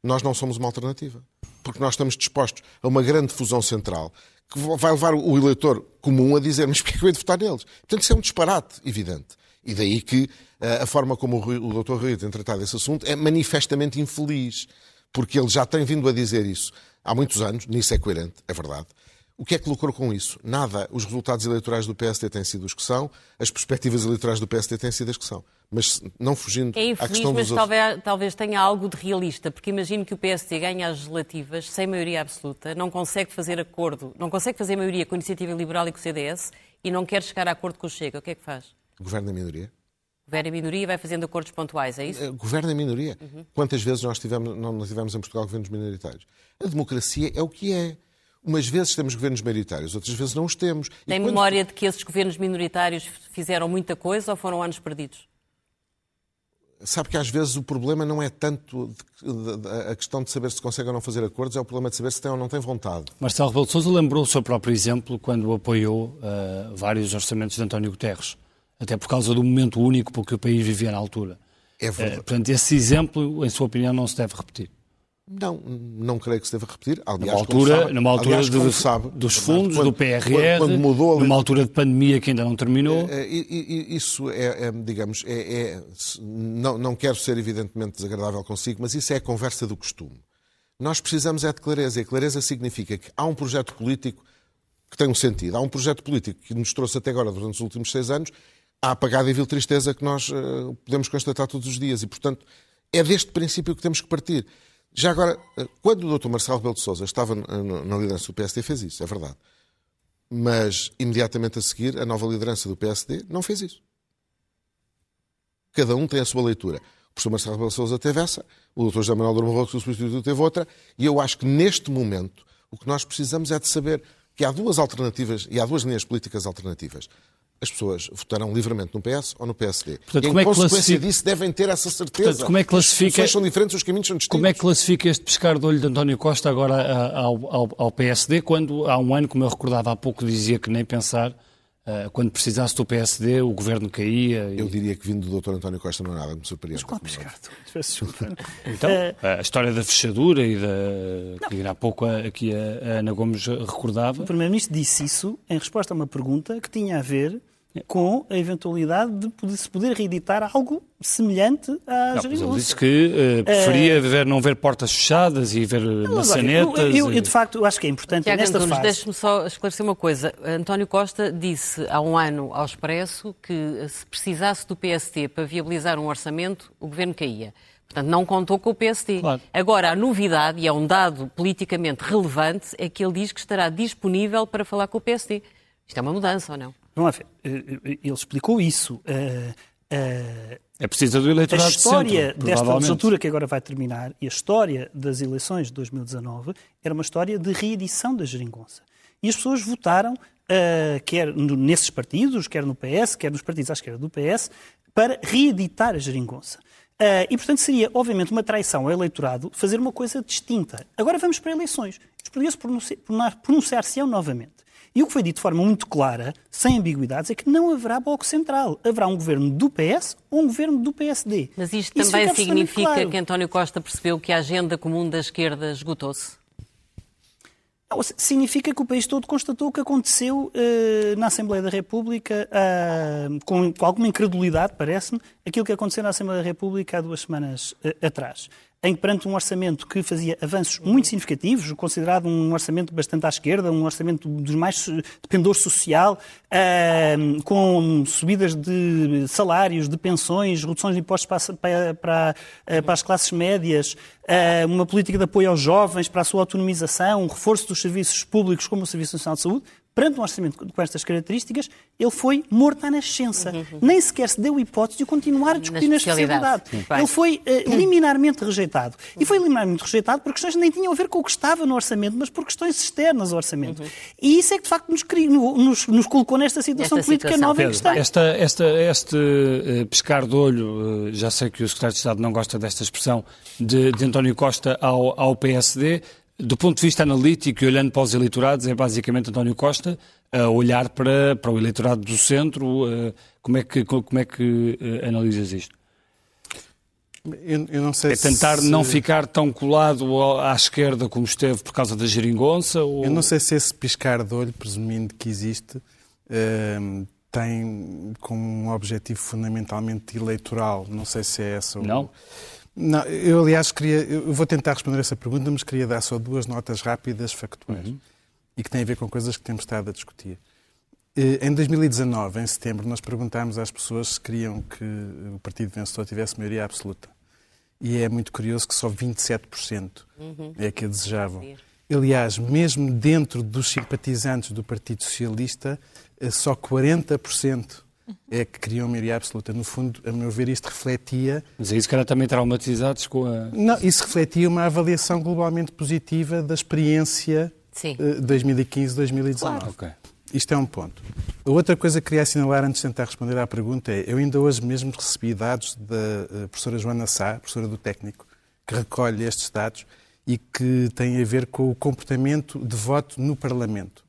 [SPEAKER 6] Nós não somos uma alternativa. Porque nós estamos dispostos a uma grande fusão central que vai levar o eleitor comum a dizer mas porquê é que eu hei de votar neles? Portanto, isso é um disparate evidente. E daí que eh, a forma como o Dr. Rui tem tratado esse assunto é manifestamente infeliz, porque ele já tem vindo a dizer isso há muitos anos, nisso é coerente, é verdade. O que é que lucrou com isso? Nada. Os resultados eleitorais do PSD têm sido os que são, as perspectivas eleitorais do PSD têm sido as que são. Mas não fugindo
[SPEAKER 2] é infeliz,
[SPEAKER 6] à questão
[SPEAKER 2] mas
[SPEAKER 6] dos
[SPEAKER 2] talvez, talvez tenha algo de realista, porque imagino que o PSD ganha as legislativas sem maioria absoluta, não consegue fazer acordo, não consegue fazer maioria com a Iniciativa Liberal e com o CDS e não quer chegar a acordo com o Chega. O que é que faz?
[SPEAKER 6] Governa em minoria.
[SPEAKER 2] Governa em minoria e vai fazendo acordos pontuais, é isso? Eh,
[SPEAKER 6] governa em minoria. Uhum. Quantas vezes nós tivemos, não tivemos em Portugal governos minoritários? A democracia é o que é. Umas vezes temos governos minoritários, outras vezes não os temos.
[SPEAKER 2] Tem quando... memória de que esses governos minoritários fizeram muita coisa ou foram anos perdidos?
[SPEAKER 6] Sabe que às vezes o problema não é tanto de, de, a questão de saber se consegue ou não fazer acordos, é o problema de saber se tem ou não tem vontade.
[SPEAKER 1] Marcelo Rebelo de Sousa lembrou o seu próprio exemplo quando apoiou uh, vários orçamentos de António Guterres, até por causa do momento único porque o país vivia na altura.
[SPEAKER 6] É verdade. Uh,
[SPEAKER 1] portanto, esse exemplo, em sua opinião, não se deve repetir.
[SPEAKER 6] Não, não creio que se deva repetir. Aliás,
[SPEAKER 1] numa altura,
[SPEAKER 6] sabe,
[SPEAKER 1] numa altura
[SPEAKER 6] aliás,
[SPEAKER 1] de,
[SPEAKER 6] sabe,
[SPEAKER 1] dos fundos, quando, do PRR, quando mudou, numa altura de pandemia que ainda não terminou.
[SPEAKER 6] É, é, isso é, é digamos, é, é, não, não quero ser evidentemente desagradável consigo, mas isso é a conversa do costume. Nós precisamos é de clareza, e clareza significa que há um projeto político que tem um sentido. Há um projeto político que nos trouxe até agora, durante os últimos seis anos, a apagada e vil tristeza que nós uh, podemos constatar todos os dias. E, portanto, é deste princípio que temos que partir. Já agora, quando o Dr. Marcelo Rebelo de Sousa estava na, liderança do PSD, fez isso, é verdade. Mas, imediatamente a seguir, a nova liderança do PSD não fez isso. Cada um tem a sua leitura. O professor Marcelo Rebelo de Sousa teve essa, o Dr. José Manuel Dormo que o substituto, teve outra, e eu acho que, neste momento, o que nós precisamos é de saber que há duas alternativas e há duas linhas políticas alternativas. As pessoas votarão livremente no PS ou no PSD.
[SPEAKER 1] Portanto,
[SPEAKER 6] e, em
[SPEAKER 1] como é que
[SPEAKER 6] consequência
[SPEAKER 1] classifica...
[SPEAKER 6] disso, devem ter essa certeza.
[SPEAKER 1] Portanto, como é que classifica...
[SPEAKER 6] As são diferentes, os caminhos são distintos.
[SPEAKER 1] Como é que classifica este pescar de olho de António Costa agora ao, ao, ao PSD, quando há um ano, como eu recordava há pouco, dizia que nem pensar quando precisasse do PSD, o governo caía.
[SPEAKER 6] E... Eu diria que vindo do Dr. António Costa não é nada, me surpreende.
[SPEAKER 5] Mas qual pescar?
[SPEAKER 1] então, uh, a história da fechadura e da. que há pouco aqui a, a Ana Gomes recordava.
[SPEAKER 5] O Primeiro-Ministro disse isso em resposta a uma pergunta que tinha a ver com a eventualidade de se poder reeditar algo semelhante à
[SPEAKER 1] não,
[SPEAKER 5] geringonça.
[SPEAKER 1] Ele disse que uh, preferia uh, ver, não ver portas fechadas e ver não, maçanetas.
[SPEAKER 5] Eu, eu, eu, de facto, acho que é importante
[SPEAKER 2] Tiago
[SPEAKER 5] nesta
[SPEAKER 2] Antunes,
[SPEAKER 5] fase...
[SPEAKER 2] deixe-me só esclarecer uma coisa. António Costa disse há um ano ao Expresso que se precisasse do PST para viabilizar um orçamento, o governo caía. Portanto, não contou com o PSD.
[SPEAKER 1] Claro.
[SPEAKER 2] Agora, a novidade, e é um dado politicamente relevante, é que ele diz que estará disponível para falar com o PSD. Isto é uma mudança ou não?
[SPEAKER 5] Vamos lá ver. Ele explicou isso.
[SPEAKER 1] É preciso do eleitorado
[SPEAKER 5] A história
[SPEAKER 1] de centro,
[SPEAKER 5] desta legislatura que agora vai terminar e a história das eleições de 2019 era uma história de reedição da geringonça. E as pessoas votaram, uh, quer nesses partidos, quer no PS, quer nos partidos à esquerda do PS, para reeditar a geringonça. Uh, e, portanto, seria, obviamente, uma traição ao eleitorado fazer uma coisa distinta. Agora vamos para eleições. Os portugueses pronunciar-se-ão novamente. E o que foi dito de forma muito clara, sem ambiguidades, é que não haverá Bloco Central. Haverá um governo do PS ou um governo do PSD.
[SPEAKER 2] Mas isto Isso também significa claro. que António Costa percebeu que a agenda comum da esquerda esgotou-se?
[SPEAKER 5] Não, significa que o país todo constatou o que aconteceu uh, na Assembleia da República, uh, com, com, alguma incredulidade, parece-me, aquilo que aconteceu na Assembleia da República há duas semanas uh, atrás em que, perante um orçamento que fazia avanços muito significativos, considerado um orçamento bastante à esquerda, um orçamento dos mais de pendor social, uh, com subidas de salários, de pensões, reduções de impostos para, para, para as classes médias, uh, uma política de apoio aos jovens para a sua autonomização, um reforço dos serviços públicos como o Serviço Nacional de Saúde, perante um orçamento com estas características, ele foi morto à nascença. Uhum. Nem sequer se deu hipótese de continuar a discutir na especialidade. Ele foi uh, liminarmente rejeitado. E foi liminarmente rejeitado por questões que nem tinham a ver com o que estava no orçamento, mas por questões externas ao orçamento. Uhum. E isso é que, de facto, nos, nos, nos colocou nesta situação
[SPEAKER 2] Esta
[SPEAKER 5] política
[SPEAKER 2] situação.
[SPEAKER 5] nova
[SPEAKER 1] Pedro,
[SPEAKER 5] em que está.
[SPEAKER 1] Esta, esta, este uh, pescar de olho, uh, já sei que o Secretário de Estado não gosta desta expressão, de, de António Costa ao, ao PSD, do ponto de vista analítico e olhando para os eleitorados, é basicamente António Costa a olhar para, para o eleitorado do centro. Como é que, como é que analisas isto?
[SPEAKER 3] Eu, eu não sei
[SPEAKER 1] é tentar
[SPEAKER 3] se...
[SPEAKER 1] não ficar tão colado à esquerda como esteve por causa da geringonça? Ou...
[SPEAKER 3] Eu não sei se esse piscar de olho, presumindo que existe, uh, tem como um objetivo fundamentalmente eleitoral. Não sei se é essa.
[SPEAKER 1] Não?
[SPEAKER 3] Não, eu aliás queria, eu vou tentar responder essa pergunta, mas queria dar só duas notas rápidas, factuais, uhum. e que têm a ver com coisas que temos estado a discutir. Eh, em 2019, em setembro, nós perguntámos às pessoas se queriam que o partido vencedor tivesse maioria absoluta. E é muito curioso que só 27% uhum. é que a desejavam. Aliás, mesmo dentro dos simpatizantes do Partido Socialista, eh, só 40% é que queriam maioria absoluta. No fundo, a meu ver, isto refletia.
[SPEAKER 1] Mas é isso que eram também traumatizados com a.
[SPEAKER 3] Não, isso refletia uma avaliação globalmente positiva da experiência
[SPEAKER 2] Sim.
[SPEAKER 3] 2015-2019.
[SPEAKER 2] Claro.
[SPEAKER 1] Okay.
[SPEAKER 3] Isto é um ponto. A outra coisa que queria assinalar antes de tentar responder à pergunta é: eu ainda hoje mesmo recebi dados da eh, professora Joana Sá, professora do técnico, que recolhe estes dados e que têm a ver com o comportamento de voto no Parlamento.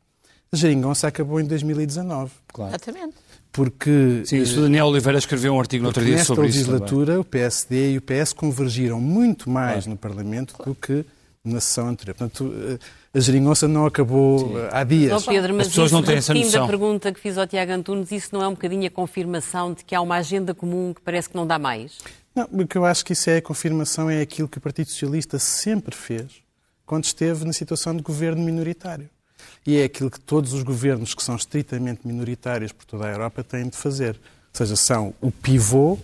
[SPEAKER 3] A geringonça acabou em 2019.
[SPEAKER 2] Claro. Exatamente.
[SPEAKER 3] Porque,
[SPEAKER 1] Sim, isso o Daniel Oliveira escreveu um artigo no outro dia sobre
[SPEAKER 3] isso.
[SPEAKER 1] Nesta
[SPEAKER 3] legislatura, o PSD e o PS convergiram muito mais claro. no Parlamento claro. do que na sessão anterior. Portanto, eh, a geringonça não acabou Sim. Eh, há dias.
[SPEAKER 2] Oh, Pedro, mas
[SPEAKER 1] As pessoas
[SPEAKER 2] isso,
[SPEAKER 1] não têm essa noção.
[SPEAKER 2] da pergunta que fiz ao Tiago Antunes, isso não é um bocadinho a confirmação de que há uma agenda comum que parece que não dá mais?
[SPEAKER 3] Não, o que eu acho que isso é a confirmação é aquilo que o Partido Socialista sempre fez quando esteve na situação de governo minoritário. E é aquilo que todos os governos que são estritamente minoritários por toda a Europa têm de fazer. Ou seja, são o pivô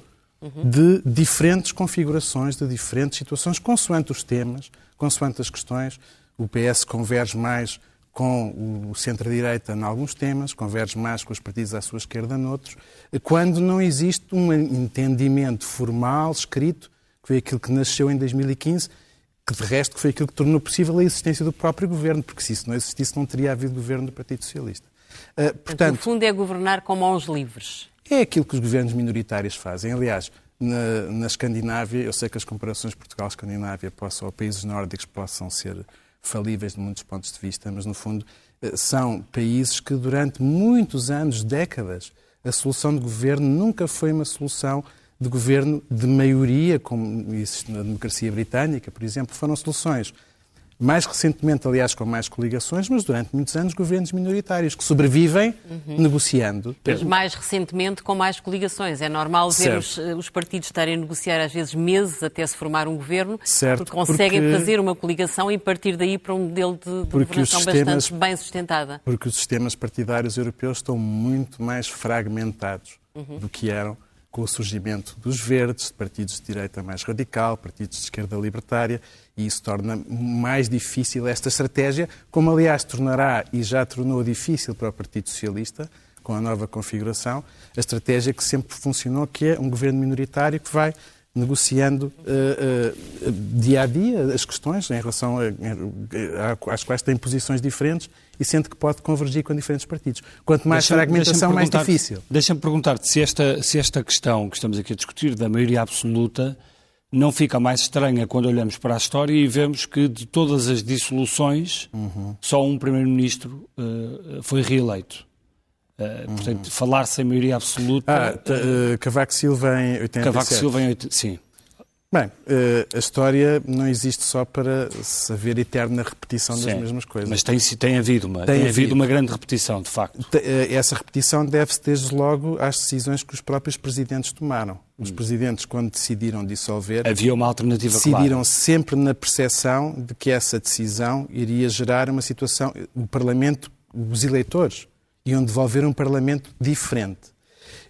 [SPEAKER 3] de diferentes configurações, de diferentes situações, consoante os temas, consoante as questões. O PS converge mais com o centro-direita em alguns temas, converge mais com os partidos à sua esquerda noutros, quando não existe um entendimento formal, escrito, que foi aquilo que nasceu em 2015, que de resto foi aquilo que tornou possível a existência do próprio governo, porque se isso não existisse não teria havido governo do Partido Socialista.
[SPEAKER 2] Uh, portanto, no fundo é governar com mãos livres.
[SPEAKER 3] É aquilo que os governos minoritários fazem. Aliás, na, na Escandinávia, eu sei que as comparações Portugal-Escandinávia possam, ou países nórdicos possam ser falíveis de muitos pontos de vista, mas no fundo eh, são países que durante muitos anos, décadas, a solução de governo nunca foi uma solução de governo de maioria, como existe na democracia britânica, por exemplo, foram soluções mais recentemente, aliás, com mais coligações, mas durante muitos anos governos minoritários que sobrevivem uhum. negociando.
[SPEAKER 2] Mas mais recentemente com mais coligações. É normal ver os, eh, os, partidos estarem a negociar às vezes meses até se formar um governo, certo, porque conseguem porque... fazer uma coligação e partir daí para um modelo de, de governação sistemas, bastante bem sustentada.
[SPEAKER 3] Porque os sistemas partidários europeus estão muito mais fragmentados uhum. do que eram com o surgimento dos verdes, partidos de direita mais radical, partidos de esquerda libertária, e isso torna mais difícil esta estratégia, como aliás tornará e já tornou difícil para o Partido Socialista, com a nova configuração, a estratégia que sempre funcionou, que é um governo minoritário que vai negociando uh, uh, dia a dia as questões em relação às quais tem posições diferentes e sente que pode convergir com diferentes partidos. Quanto mais fragmentação, mais difícil.
[SPEAKER 1] Deixa-me perguntar-te se esta, se esta questão que estamos aqui a discutir da maioria absoluta não fica mais estranha quando olhamos para a história e vemos que de todas as dissoluções, uhum. só um primeiro-ministro uh, foi reeleito. Uh, uhum. Portanto, falar sem maioria absoluta.
[SPEAKER 3] Ah, uh, Cavaco Silva em 87.
[SPEAKER 1] Cavaco Silva em 87, sim.
[SPEAKER 3] Bem, eh, a história não existe só para haver eterna repetição das Sim, mesmas coisas.
[SPEAKER 1] Mas tem, tem havido uma, tem, tem havido uma grande repetição, de facto.
[SPEAKER 3] Eh, essa repetição deve-se desde logo às decisões que os próprios presidentes tomaram. Os hum. presidentes, quando decidiram dissolver,
[SPEAKER 1] havia uma alternativa
[SPEAKER 3] decidiram
[SPEAKER 1] clara.
[SPEAKER 3] sempre na percepção de que essa decisão iria gerar uma situação. O Parlamento, os eleitores, iam devolver um Parlamento diferente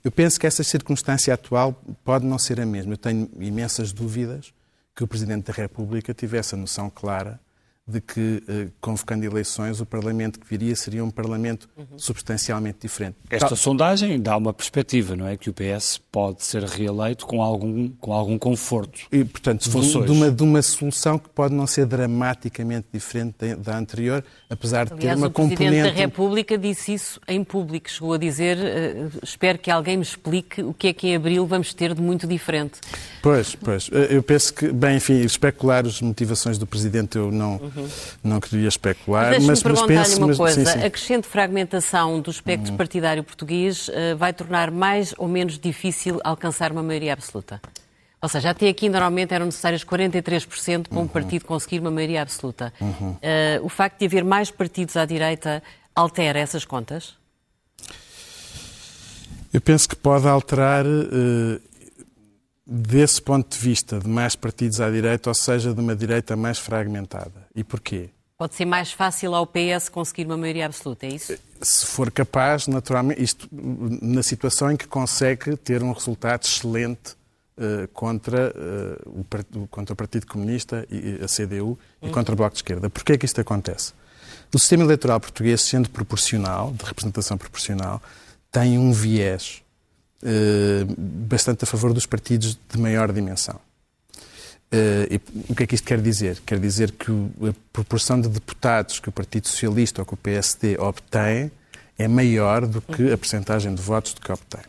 [SPEAKER 3] eu penso que essa circunstância atual pode não ser a mesma. Eu tenho imensas dúvidas que o Presidente da República tivesse a noção clara de que, eh, convocando eleições, o Parlamento que viria seria um Parlamento uhum. substancialmente diferente.
[SPEAKER 1] Esta Tal... sondagem dá uma perspectiva, não é? Que o PS pode ser reeleito com algum, com algum conforto.
[SPEAKER 3] E, portanto, de, de, uma, de uma solução que pode não ser dramaticamente diferente da, da anterior, apesar de
[SPEAKER 2] Aliás,
[SPEAKER 3] ter uma componente...
[SPEAKER 2] o Presidente da República disse isso em público. Chegou a dizer, uh, espero que alguém me explique o que é que em abril vamos ter de muito diferente.
[SPEAKER 3] Pois, pois. Eh, eu penso que, bem, enfim, especular as motivações do Presidente eu não... Uhum Uhum. Não queria especular.
[SPEAKER 2] Mas, mas perguntar-lhe uma mas, coisa. Sim, sim. A crescente fragmentação do espectro uhum. partidário português uh, vai tornar mais ou menos difícil alcançar uma maioria absoluta? Ou seja, até aqui normalmente eram necessários 43% para um uhum. partido conseguir uma maioria absoluta. Uh, o facto de haver mais partidos à direita altera essas contas?
[SPEAKER 3] Eu penso que pode alterar uh, desse ponto de vista de mais partidos à direita, ou seja, de uma direita mais fragmentada. E porquê?
[SPEAKER 2] Pode ser mais fácil ao PS conseguir uma maioria absoluta, é isso?
[SPEAKER 3] Se for capaz, naturalmente, isto na situação em que consegue ter um resultado excelente uh, contra, uh, o, contra o Partido Comunista, e a CDU, e hum. contra o Bloco de Esquerda. Porquê é que isto acontece? O sistema eleitoral português, sendo proporcional, de representação proporcional, tem um viés bastante a favor dos partidos de maior dimensão. Uh, e o que é que isto quer dizer? Quer dizer que a proporção de deputados que o Partido Socialista ou que o PSD obtém é maior do que a percentagem de votos que obtém.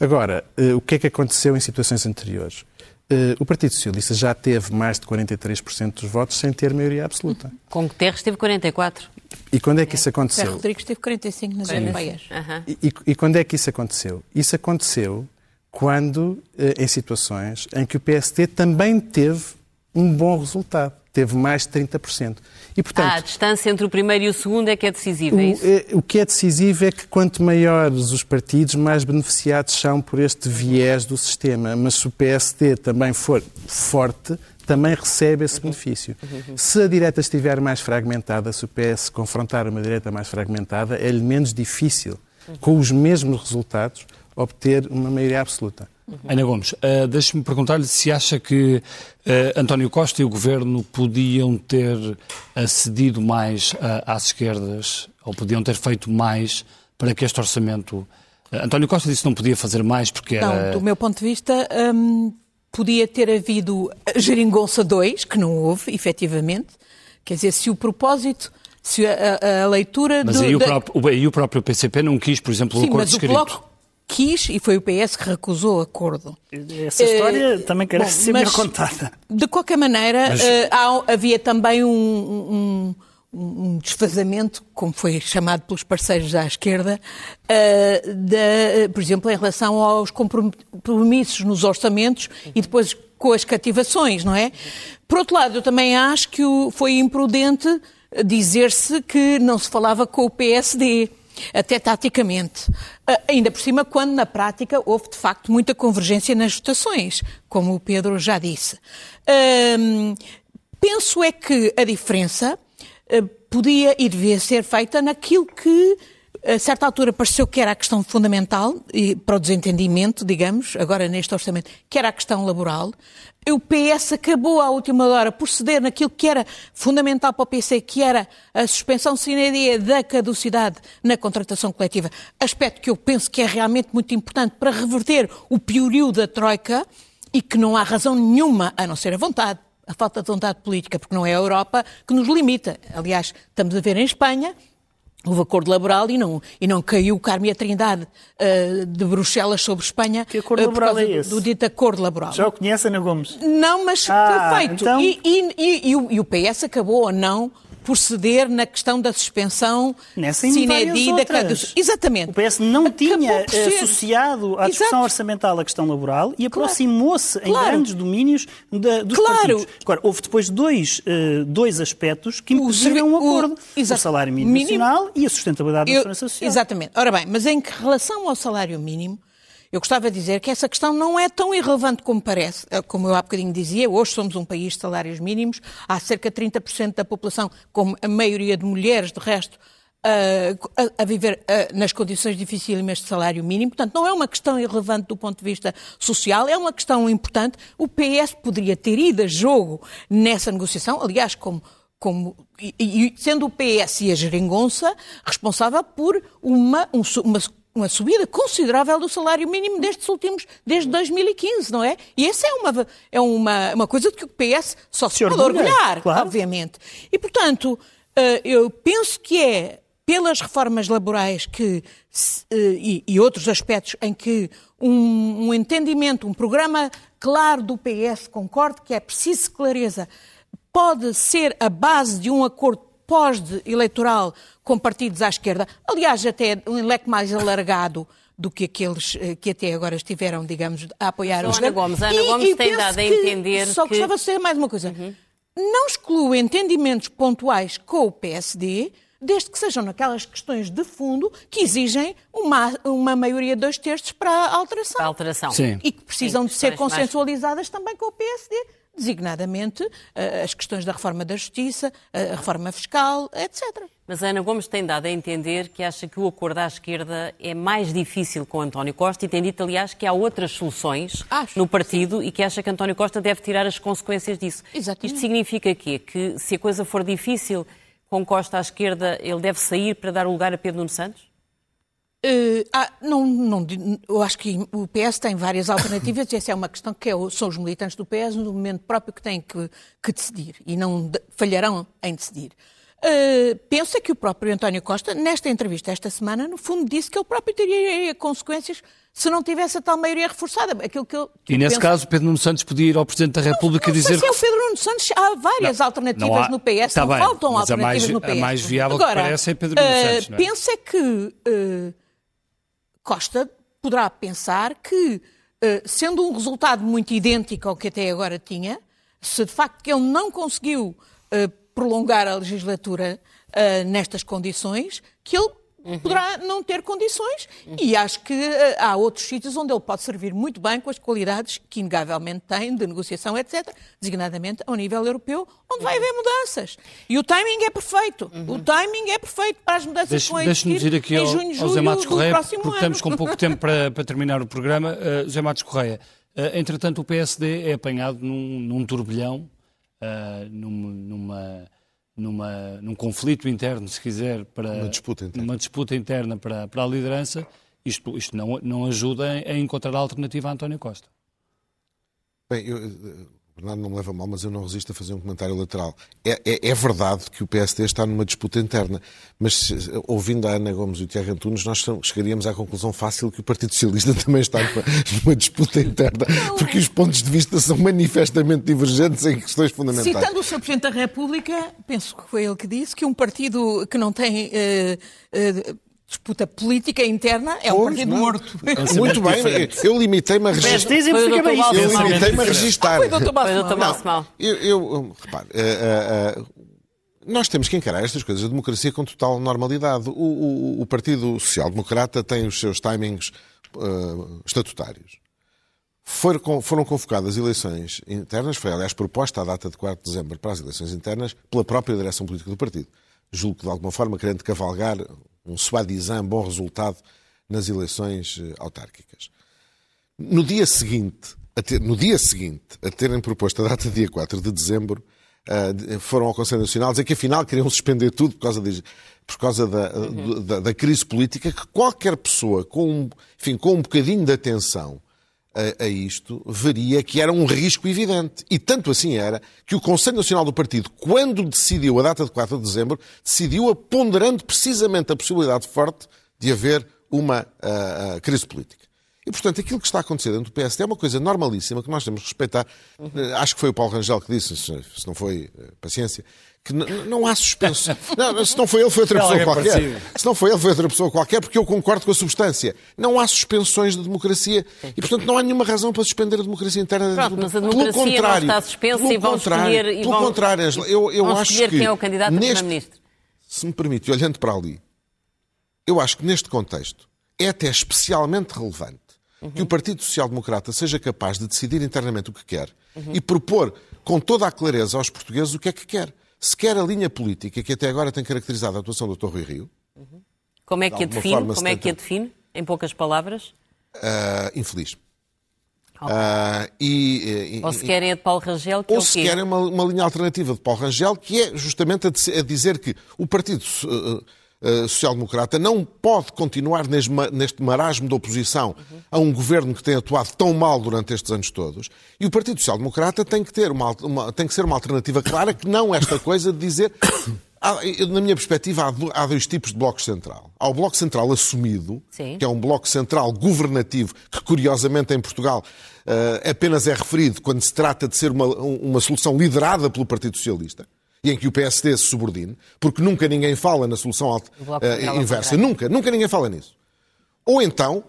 [SPEAKER 3] Agora, uh, o que é que aconteceu em situações anteriores? Uh, o Partido Socialista já teve mais de 43% dos votos sem ter maioria absoluta.
[SPEAKER 2] Com Guterres teve 44%.
[SPEAKER 3] E quando é que isso aconteceu? Zé
[SPEAKER 4] Rodrigues teve 45 nas europeias.
[SPEAKER 3] Uhum. E, e, e, quando é que isso aconteceu? Isso aconteceu quando, eh, em situações em que o PST também teve um bom resultado. Teve mais de 30%.
[SPEAKER 2] E, portanto, ah, a distância entre o primeiro e o segundo é que é decisiva, é isso?
[SPEAKER 3] O, é, o que é decisivo é que quanto maiores os partidos, mais beneficiados são por este viés do sistema. Mas se o PST também for forte, também recebe esse benefício. Se a direita estiver mais fragmentada, se o PS confrontar uma direita mais fragmentada, é-lhe menos difícil, com os mesmos resultados, obter uma maioria absoluta.
[SPEAKER 1] Ana Gomes, uh, deixe-me perguntar-lhe se acha que uh, António Costa e o Governo podiam ter acedido mais uh, às esquerdas, ou podiam ter feito mais para que este orçamento... António Costa disse que não podia fazer mais porque era...
[SPEAKER 4] Não, do meu ponto de vista, hum, podia ter havido Geringonça 2, que não houve, efetivamente. Quer dizer, se o propósito se a, a, a leitura
[SPEAKER 1] mas
[SPEAKER 4] do,
[SPEAKER 1] aí, o próprio, aí o próprio PCP não quis, por exemplo, o
[SPEAKER 4] Sim,
[SPEAKER 1] acordo
[SPEAKER 4] mas
[SPEAKER 1] escrito.
[SPEAKER 4] O Bloco quis e foi o PS que recusou o acordo.
[SPEAKER 5] Essa história uh, também quer ser melhor contada.
[SPEAKER 4] De qualquer maneira, mas... uh, há, havia também um, um, um, desfazamento, como foi chamado pelos parceiros à esquerda, uh, de, por exemplo, em relação aos compromissos nos orçamentos e depois com as cativações, não é? Por outro lado, eu também acho que foi imprudente dizer-se que não se falava com o PSD até taticamente. Ainda por cima, quando na prática houve de facto muita convergência nas votações, como o Pedro já disse. Hum, penso é que a diferença podia e devia ser feita naquilo que a certa altura pareceu que era a questão fundamental e para o desentendimento, digamos, agora neste orçamento, que era a questão laboral. O PS acabou à última hora por ceder naquilo que era fundamental para o PC, que era a suspensão sine da caducidade na contratação coletiva. Aspecto que eu penso que é realmente muito importante para reverter o piorio da Troika e que não há razão nenhuma, a não ser a vontade, a falta de vontade política, porque não é a Europa que nos limita. Aliás, estamos a ver em Espanha Houve acordo laboral e não, e não caiu o Carme a Trindade uh, de Bruxelas sobre Espanha.
[SPEAKER 5] Que acordo uh, laboral é esse?
[SPEAKER 4] Do, do dito acordo laboral.
[SPEAKER 5] Já o conhece, Ana Gomes?
[SPEAKER 4] Não, mas ah, foi feito. Então... E, e, e, o, e o PS acabou ou não por ceder na questão da suspensão
[SPEAKER 5] Nessa e sine da
[SPEAKER 4] caducidade. Exatamente.
[SPEAKER 5] O PS não Acabou tinha associado à discussão Exato. orçamental a questão laboral e aproximou-se claro. em grandes domínios da, dos claro. partidos. Agora, houve depois dois, uh, dois aspectos que impediram um acordo. O, o salário mínimo, mínimo nacional e a sustentabilidade da segurança social.
[SPEAKER 4] Exatamente. Ora bem, mas em relação ao salário mínimo, eu gostava de dizer que essa questão não é tão irrelevante como parece. Eh, como eu há bocadinho dizia, hoje somos um país de salários mínimos, há cerca de 30% da população, como a maioria de mulheres, de resto, uh, a, a, viver uh, nas condições dificílimas de salário mínimo. Portanto, não é uma questão irrelevante do ponto de vista social, é uma questão importante. O PS poderia ter ido a jogo nessa negociação, aliás, como como, e, e, sendo o PS e a Geringonça responsável por uma, um, uma uma subida considerável do salário mínimo destes últimos, desde 2015, não é? E essa é uma, é uma, uma coisa de que o PS só se, se pode orgulhar, claro. obviamente. E, portanto, eh, eu penso que é pelas reformas laborais que, eh, e, e outros aspectos em que um, um, entendimento, um programa claro do PS, concordo que é preciso clareza, pode ser a base de um acordo pós-eleitoral com partidos à esquerda, aliás, até um leque mais alargado do que aqueles eh, que até agora estiveram, digamos, a apoiar
[SPEAKER 2] o Ana Gomes, Ana Gomes e, tem dado a entender
[SPEAKER 4] Só
[SPEAKER 2] que...
[SPEAKER 4] gostava de dizer mais uma coisa. Uhum. Não excluo entendimentos pontuais com o PSD, desde que sejam naquelas questões de fundo que exigem uma, uma maioria de dois terços para a alteração. Para
[SPEAKER 2] a alteração.
[SPEAKER 1] Sim.
[SPEAKER 4] E que precisam Sim, de ser consensualizadas mais... também com o PSD designadamente eh, as questões da reforma da justiça, a reforma fiscal, etc.
[SPEAKER 2] Mas a Ana Gomes tem dado a entender que acha que o acordo à esquerda é mais difícil com António Costa e tem dito, aliás, que há outras soluções Acho, no partido sim. e que acha que António Costa deve tirar as consequências disso.
[SPEAKER 4] Exatamente.
[SPEAKER 2] Isto significa quê? Que se a coisa for difícil com Costa à esquerda, ele deve sair para dar o lugar a Pedro Nuno Santos?
[SPEAKER 4] Uh, ah, não, não, eu acho que o PS tem várias alternativas e essa é uma questão que é, são os militantes do PS no momento próprio que têm que, que decidir e não de, falharão em decidir. Uh, pensa que o próprio António Costa, nesta entrevista esta semana, no fundo disse que ele próprio teria consequências se não tivesse a tal maioria reforçada. Aquilo que, eu,
[SPEAKER 1] e nesse penso... caso, Pedro Nuno Santos podia ir ao Presidente da República
[SPEAKER 4] não, não
[SPEAKER 1] dizer.
[SPEAKER 4] Se é o Pedro Nuno Santos, há várias não, alternativas não há... no PS, Está não bem, faltam alternativas
[SPEAKER 1] mais,
[SPEAKER 4] no PS.
[SPEAKER 1] A mais viável Agora, que parece é Pedro Nuno Santos. Uh,
[SPEAKER 4] é? Pensa que. Uh, Costa poderá pensar que, eh, sendo um resultado muito idêntico ao que até agora tinha, se de facto ele não conseguiu eh, prolongar a legislatura eh, nestas condições, que ele poderá não ter condições e acho que uh, há outros sítios onde ele pode servir muito bem com as qualidades que inegavelmente tem de negociação, etc., designadamente ao nível europeu, onde vai haver mudanças. E o timing é perfeito. O timing é perfeito para as mudanças
[SPEAKER 1] Deixe-
[SPEAKER 4] que vão existir
[SPEAKER 1] ir aqui
[SPEAKER 4] em
[SPEAKER 1] ao,
[SPEAKER 4] junho,
[SPEAKER 1] ao
[SPEAKER 4] julho
[SPEAKER 1] Matos
[SPEAKER 4] do
[SPEAKER 1] Correia,
[SPEAKER 4] próximo
[SPEAKER 1] porque
[SPEAKER 4] ano.
[SPEAKER 1] estamos com pouco tempo para, para terminar o programa. Uh, José Matos Correia, uh, entretanto o PSD é apanhado num, num turbilhão, uh, num- numa, numa, num conflito interno, se quiser, para,
[SPEAKER 6] Uma disputa interna.
[SPEAKER 1] numa disputa interna para, para a liderança. Isto, isto não, não ajuda a encontrar a alternativa a António Costa.
[SPEAKER 6] Bem, eu, Bernardo não me leva mal, mas eu não resisto a fazer um comentário lateral. É, é- é verdade que o PSD está numa disputa interna, mas se- ouvindo a Ana Gomes e o Tiago Antunes, nós chegaríamos à conclusão fácil que o Partido Socialista também está numa, numa disputa interna, porque os pontos de vista são manifestamente divergentes em questões fundamentais.
[SPEAKER 4] Citando o Sr. Presidente da República, penso que foi ele que disse que um partido que não tem eh, eh, disputa política interna é um partido
[SPEAKER 6] não.
[SPEAKER 4] morto.
[SPEAKER 6] Muito bem,
[SPEAKER 1] diferente.
[SPEAKER 6] eu limitei-me a
[SPEAKER 5] Mas
[SPEAKER 6] registrar. Eu
[SPEAKER 2] Não,
[SPEAKER 6] limitei-me a registrar.
[SPEAKER 4] Foi. Dr. Balsemão.
[SPEAKER 6] Eu, eu- repare, eh, eh, nós temos que encarar estas coisas, a democracia com total normalidade. O, o- o Partido Social Democrata tem os seus timings estatutários. Foram, foram convocadas eleições internas, foi aliás proposta a data de 4 de dezembro para as eleições internas pela própria direção política do partido. Julgo que de alguma forma querendo cavalgar um suadizan bom resultado nas eleições eh, autárquicas. No dia seguinte, a ter- no dia seguinte, a terem proposto a data de dia 4 de dezembro, de- foram ao Conselho Nacional dizer que afinal queriam suspender tudo por causa, de- por causa da, do- da- da crise política, que qualquer pessoa com, um- enfim, com um bocadinho de atenção a, a isto veria que era um risco evidente. E tanto assim era que o Conselho Nacional do Partido, quando decidiu a data de 4 de dezembro, decidiu-a ponderando precisamente a possibilidade forte de haver uma ah, ah, crise política. E, portanto, aquilo que está a acontecer dentro do PSD é uma coisa normalíssima que nós temos que respeitar. Eh, Acho que foi o Paulo Rangel que disse, se se não foi, eh, paciência, que não há suspenso. Não, se não foi ele, foi outra pessoa
[SPEAKER 1] Alguém
[SPEAKER 6] qualquer.
[SPEAKER 1] parecido.
[SPEAKER 6] Se não foi ele, foi outra pessoa qualquer, porque eu concordo com a substância. Não há suspensões de democracia. E, portanto, não há nenhuma razão para suspender a democracia interna.
[SPEAKER 2] Pronto, mas a
[SPEAKER 6] Pelo
[SPEAKER 2] democracia não
[SPEAKER 6] contrário,
[SPEAKER 2] está suspensa
[SPEAKER 6] pelo
[SPEAKER 2] e vão
[SPEAKER 6] contrário,
[SPEAKER 2] escolher... E
[SPEAKER 6] Pelo
[SPEAKER 2] vão,
[SPEAKER 6] contrário, Angela, eu, eu acho que...
[SPEAKER 2] quem é o candidato a
[SPEAKER 6] neste,
[SPEAKER 2] Primeiro-Ministro.
[SPEAKER 6] se me permite, olhando para ali, eu acho que neste contexto é até especialmente relevante que o Partido Social Democrata seja capaz de decidir internamente o que quer e propor com toda a clareza aos portugueses o que é que quer. Se quer a linha política que até agora tem caracterizado a atuação do Dr. Rui Rio,
[SPEAKER 2] Como é que a
[SPEAKER 6] alguma
[SPEAKER 2] define? Como é
[SPEAKER 6] se
[SPEAKER 2] que a
[SPEAKER 6] tenta-
[SPEAKER 2] define? Em poucas palavras?
[SPEAKER 6] ah, infeliz. Ah, e, e-
[SPEAKER 2] Ou se querem a de Paulo Rangel, que é
[SPEAKER 6] ou
[SPEAKER 2] o
[SPEAKER 6] se querem uma, uma linha alternativa de Paulo Rangel, que é justamente a, dizer- a dizer que o Partido eh, eh, Social Democrata não pode continuar neste, ma- neste marasmo de oposição a um governo que tem atuado tão mal durante estes anos todos. E o Partido Social Democrata tem que, ter uma, uma- tem que ser uma alternativa clara, que não esta coisa de dizer. Na minha perspectiva, há dois tipos de bloco central. Há o bloco central assumido,
[SPEAKER 2] Sim.
[SPEAKER 6] que é um bloco central governativo, que curiosamente em Portugal eh, apenas é referido quando se trata de ser uma, uma solução liderada pelo Partido Socialista e em que o PSD se subordine, porque nunca ninguém fala na solução
[SPEAKER 2] ao
[SPEAKER 6] inversa. Nunca, nunca ninguém fala nisso. Ou então,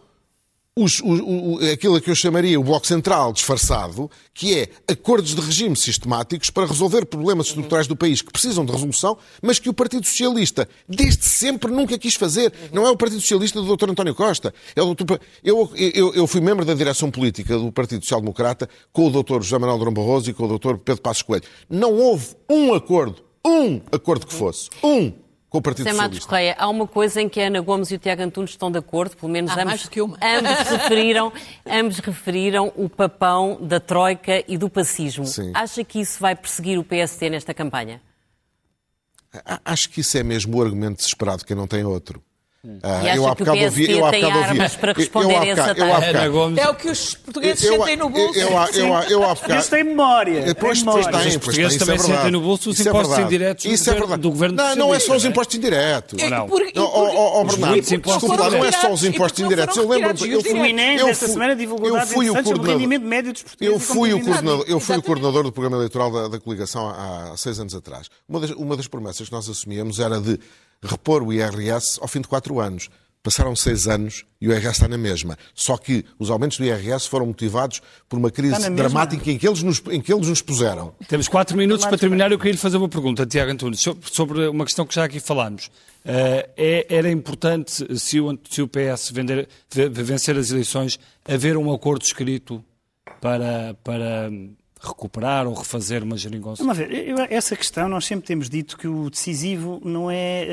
[SPEAKER 6] os- o- o- aquilo que eu chamaria o Bloco Central disfarçado, que é acordos de regime sistemáticos para resolver problemas estruturais do país que precisam de resolução, mas que o Partido Socialista, desde sempre, nunca quis fazer. Não é o Partido Socialista do Dr. António Costa. É Eu, eu, eu fui membro da direção política do Partido Social Democrata com o Dr. José Manuel Durão Barroso e com o Dr. Pedro Passos Coelho. Não houve um acordo, um acordo que fosse, um, com o Partido
[SPEAKER 2] José Matos. Correia, há uma coisa em que a Ana Gomes e o Tiago Antunes estão de acordo, pelo menos
[SPEAKER 4] Há
[SPEAKER 2] ambos,
[SPEAKER 4] mais do que uma.
[SPEAKER 2] ambos, referiram, ambos referiram o papão da Troika e do pacismo.
[SPEAKER 6] Sim.
[SPEAKER 2] Acha que isso vai perseguir o PSD nesta campanha?
[SPEAKER 6] Acho que isso é mesmo o argumento desesperado de quem não tem outro. Ah,
[SPEAKER 2] E acha
[SPEAKER 6] eu há
[SPEAKER 2] que o
[SPEAKER 6] bocado ouvi- eu há
[SPEAKER 2] tem
[SPEAKER 6] bocado ouvi-
[SPEAKER 2] para
[SPEAKER 6] eu-
[SPEAKER 2] responder
[SPEAKER 6] eu
[SPEAKER 2] a
[SPEAKER 6] eu
[SPEAKER 2] ataque?
[SPEAKER 1] Ana
[SPEAKER 6] bocado-
[SPEAKER 1] Gomes.
[SPEAKER 4] É o que os portugueses
[SPEAKER 6] eu-
[SPEAKER 4] sentem no bolso.
[SPEAKER 6] eu- eu- eu- eu há bocado-
[SPEAKER 5] Eles têm memória.
[SPEAKER 6] Depois, depois
[SPEAKER 5] memória.
[SPEAKER 6] têm,
[SPEAKER 1] Os portugueses também
[SPEAKER 6] é verdade.
[SPEAKER 1] sentem no bolso os
[SPEAKER 6] é
[SPEAKER 1] impostos indiretos do
[SPEAKER 6] é
[SPEAKER 1] governo- do governo
[SPEAKER 6] Não, não é só os impostos indiretos.
[SPEAKER 1] Não.
[SPEAKER 4] e
[SPEAKER 6] Bernardo, desculpa lá, não é só os impostos indiretos. Eu
[SPEAKER 4] foram
[SPEAKER 6] lembro,
[SPEAKER 4] retirados
[SPEAKER 6] eu fui,
[SPEAKER 5] O INE,
[SPEAKER 6] eu
[SPEAKER 5] esta
[SPEAKER 6] fui-
[SPEAKER 5] semana, divulgou
[SPEAKER 6] eu
[SPEAKER 5] dados
[SPEAKER 6] fui o
[SPEAKER 5] interessantes sobre o
[SPEAKER 6] coordenador.
[SPEAKER 5] rendimento médio dos
[SPEAKER 6] Eu
[SPEAKER 5] portugueses.
[SPEAKER 6] fui, o coordenador, eu fui o coordenador do programa eleitoral da, coligação há, seis anos atrás. Uma das promessas que nós assumíamos era de repor o IRS ao fim de quatro anos. Passaram seis anos e o IRS está na mesma. Só que os aumentos do IRS foram motivados por uma crise dramática em que, eles nos, em que eles nos puseram.
[SPEAKER 1] Temos quatro minutos para terminar. Eu queria lhe fazer uma pergunta, Tiago Antunes, sobre uma questão que já aqui falámos. Uh, é, era importante, se o, se o PS vender, vencer as eleições, haver um acordo escrito para, para recuperar ou refazer uma geringonça?
[SPEAKER 5] Vamos ver, eu, essa questão nós sempre temos dito que o decisivo não é,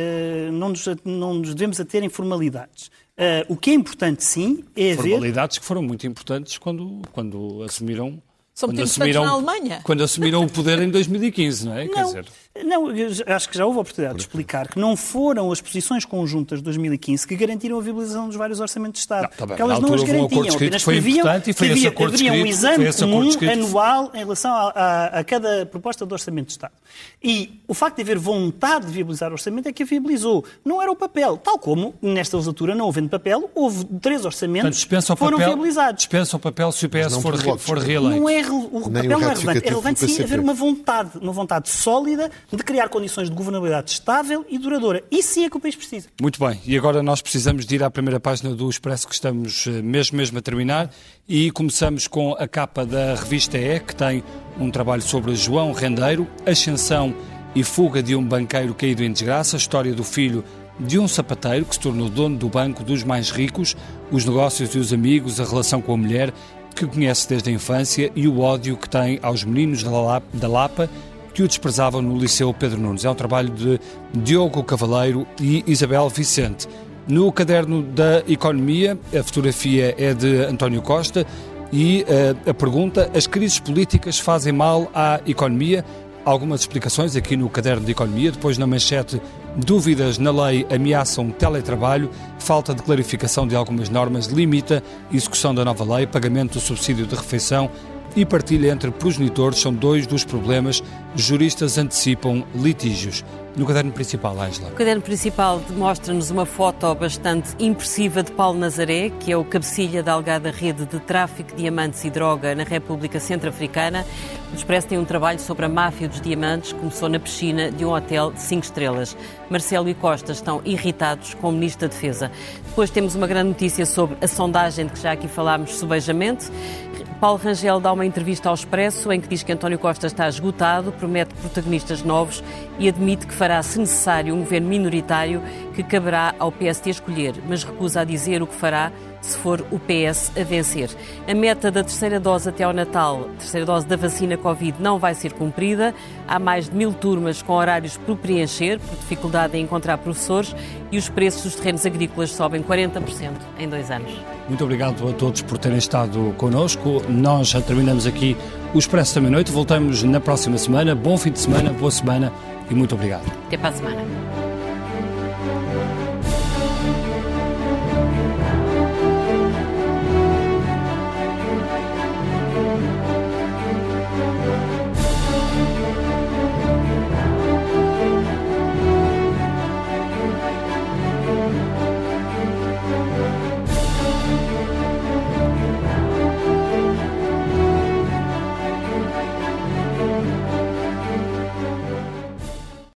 [SPEAKER 5] uh, não, nos, não nos devemos ater em formalidades. Uh, o que é importante, sim, é
[SPEAKER 1] haver... Formalidades que foram muito importantes quando, quando assumiram
[SPEAKER 4] são quando assumiram, na Alemanha.
[SPEAKER 1] Quando assumiram o poder em 2015, não é?
[SPEAKER 5] Não, Quer dizer... não, acho que já houve a oportunidade de explicar que não foram as posições conjuntas de 2015 que garantiram a viabilização dos vários orçamentos de Estado. Não, tá porque elas não as garantiam, um apenas
[SPEAKER 1] foi importante e foi
[SPEAKER 5] havia,
[SPEAKER 1] acordo
[SPEAKER 5] haveria
[SPEAKER 1] um
[SPEAKER 5] exame comum anual em relação a, a, a, cada proposta de orçamento de Estado. E o facto de haver vontade de viabilizar o orçamento é que a viabilizou. Não era o papel. Tal como, nesta legislatura, não havendo papel, houve três orçamentos que foram papel, viabilizados.
[SPEAKER 1] Dispensa o papel se o PS for, for reeleito.
[SPEAKER 5] Não é, o papel não é relevante. É relevante sim haver uma vontade, uma vontade sólida de criar condições de governabilidade estável e duradoura. Isso sim é que o país precisa.
[SPEAKER 1] Muito bem. E agora nós precisamos de ir à primeira página do Expresso, que estamos eh, mesmo, mesmo a terminar. E começamos com a capa da revista E, que tem um trabalho sobre João Rendeiro, ascensão e fuga de um banqueiro caído em desgraça, a história do filho de um sapateiro que se tornou dono do banco dos mais ricos, os negócios e os amigos, a relação com a mulher que conhece desde a infância e o ódio que tem aos meninos da Lapa que o desprezavam no Liceu Pedro Nunes. É um trabalho de Diogo Cavaleiro e Isabel Vicente. No caderno da Economia, a fotografia é de António Costa e uh, a pergunta: as crises políticas fazem mal à economia? Algumas explicações aqui no caderno de Economia, depois na manchete Dúvidas na lei ameaçam teletrabalho, falta de clarificação de algumas normas limita execução da nova lei, pagamento do subsídio de refeição e partilha entre progenitores são dois dos problemas. Juristas antecipam litígios. No caderno principal, Ângela.
[SPEAKER 2] O caderno principal mostra-nos uma foto bastante impressiva de Paulo Nazaré, que é o cabecilha da algada rede de tráfico de diamantes e droga na República Centro-Africana. O Expresso tem um trabalho sobre a máfia dos diamantes, começou na piscina de um hotel de 5 estrelas. Marcelo e Costa estão irritados com o Ministro da Defesa. Depois temos uma grande notícia sobre a sondagem de que já aqui falámos subejamente. Paulo Rangel dá uma entrevista ao Expresso em que diz que António Costa está esgotado, promete protagonistas novos e admite que fará, se necessário, um governo minoritário que caberá ao PSD escolher, mas recusa a dizer o que fará se for o PS a vencer. A meta da terceira dose até ao Natal, terceira dose da vacina Covid, não vai ser cumprida. Há mais de mil turmas com horários por preencher, por dificuldade em encontrar professores, e os preços dos terrenos agrícolas sobem 40% em dois anos.
[SPEAKER 1] Muito obrigado a todos por terem estado connosco. Nós já terminamos aqui o Expresso da Meia-Noite. Voltamos na próxima semana. Bom fim de semana, boa semana e muito obrigado.
[SPEAKER 2] Até para a semana.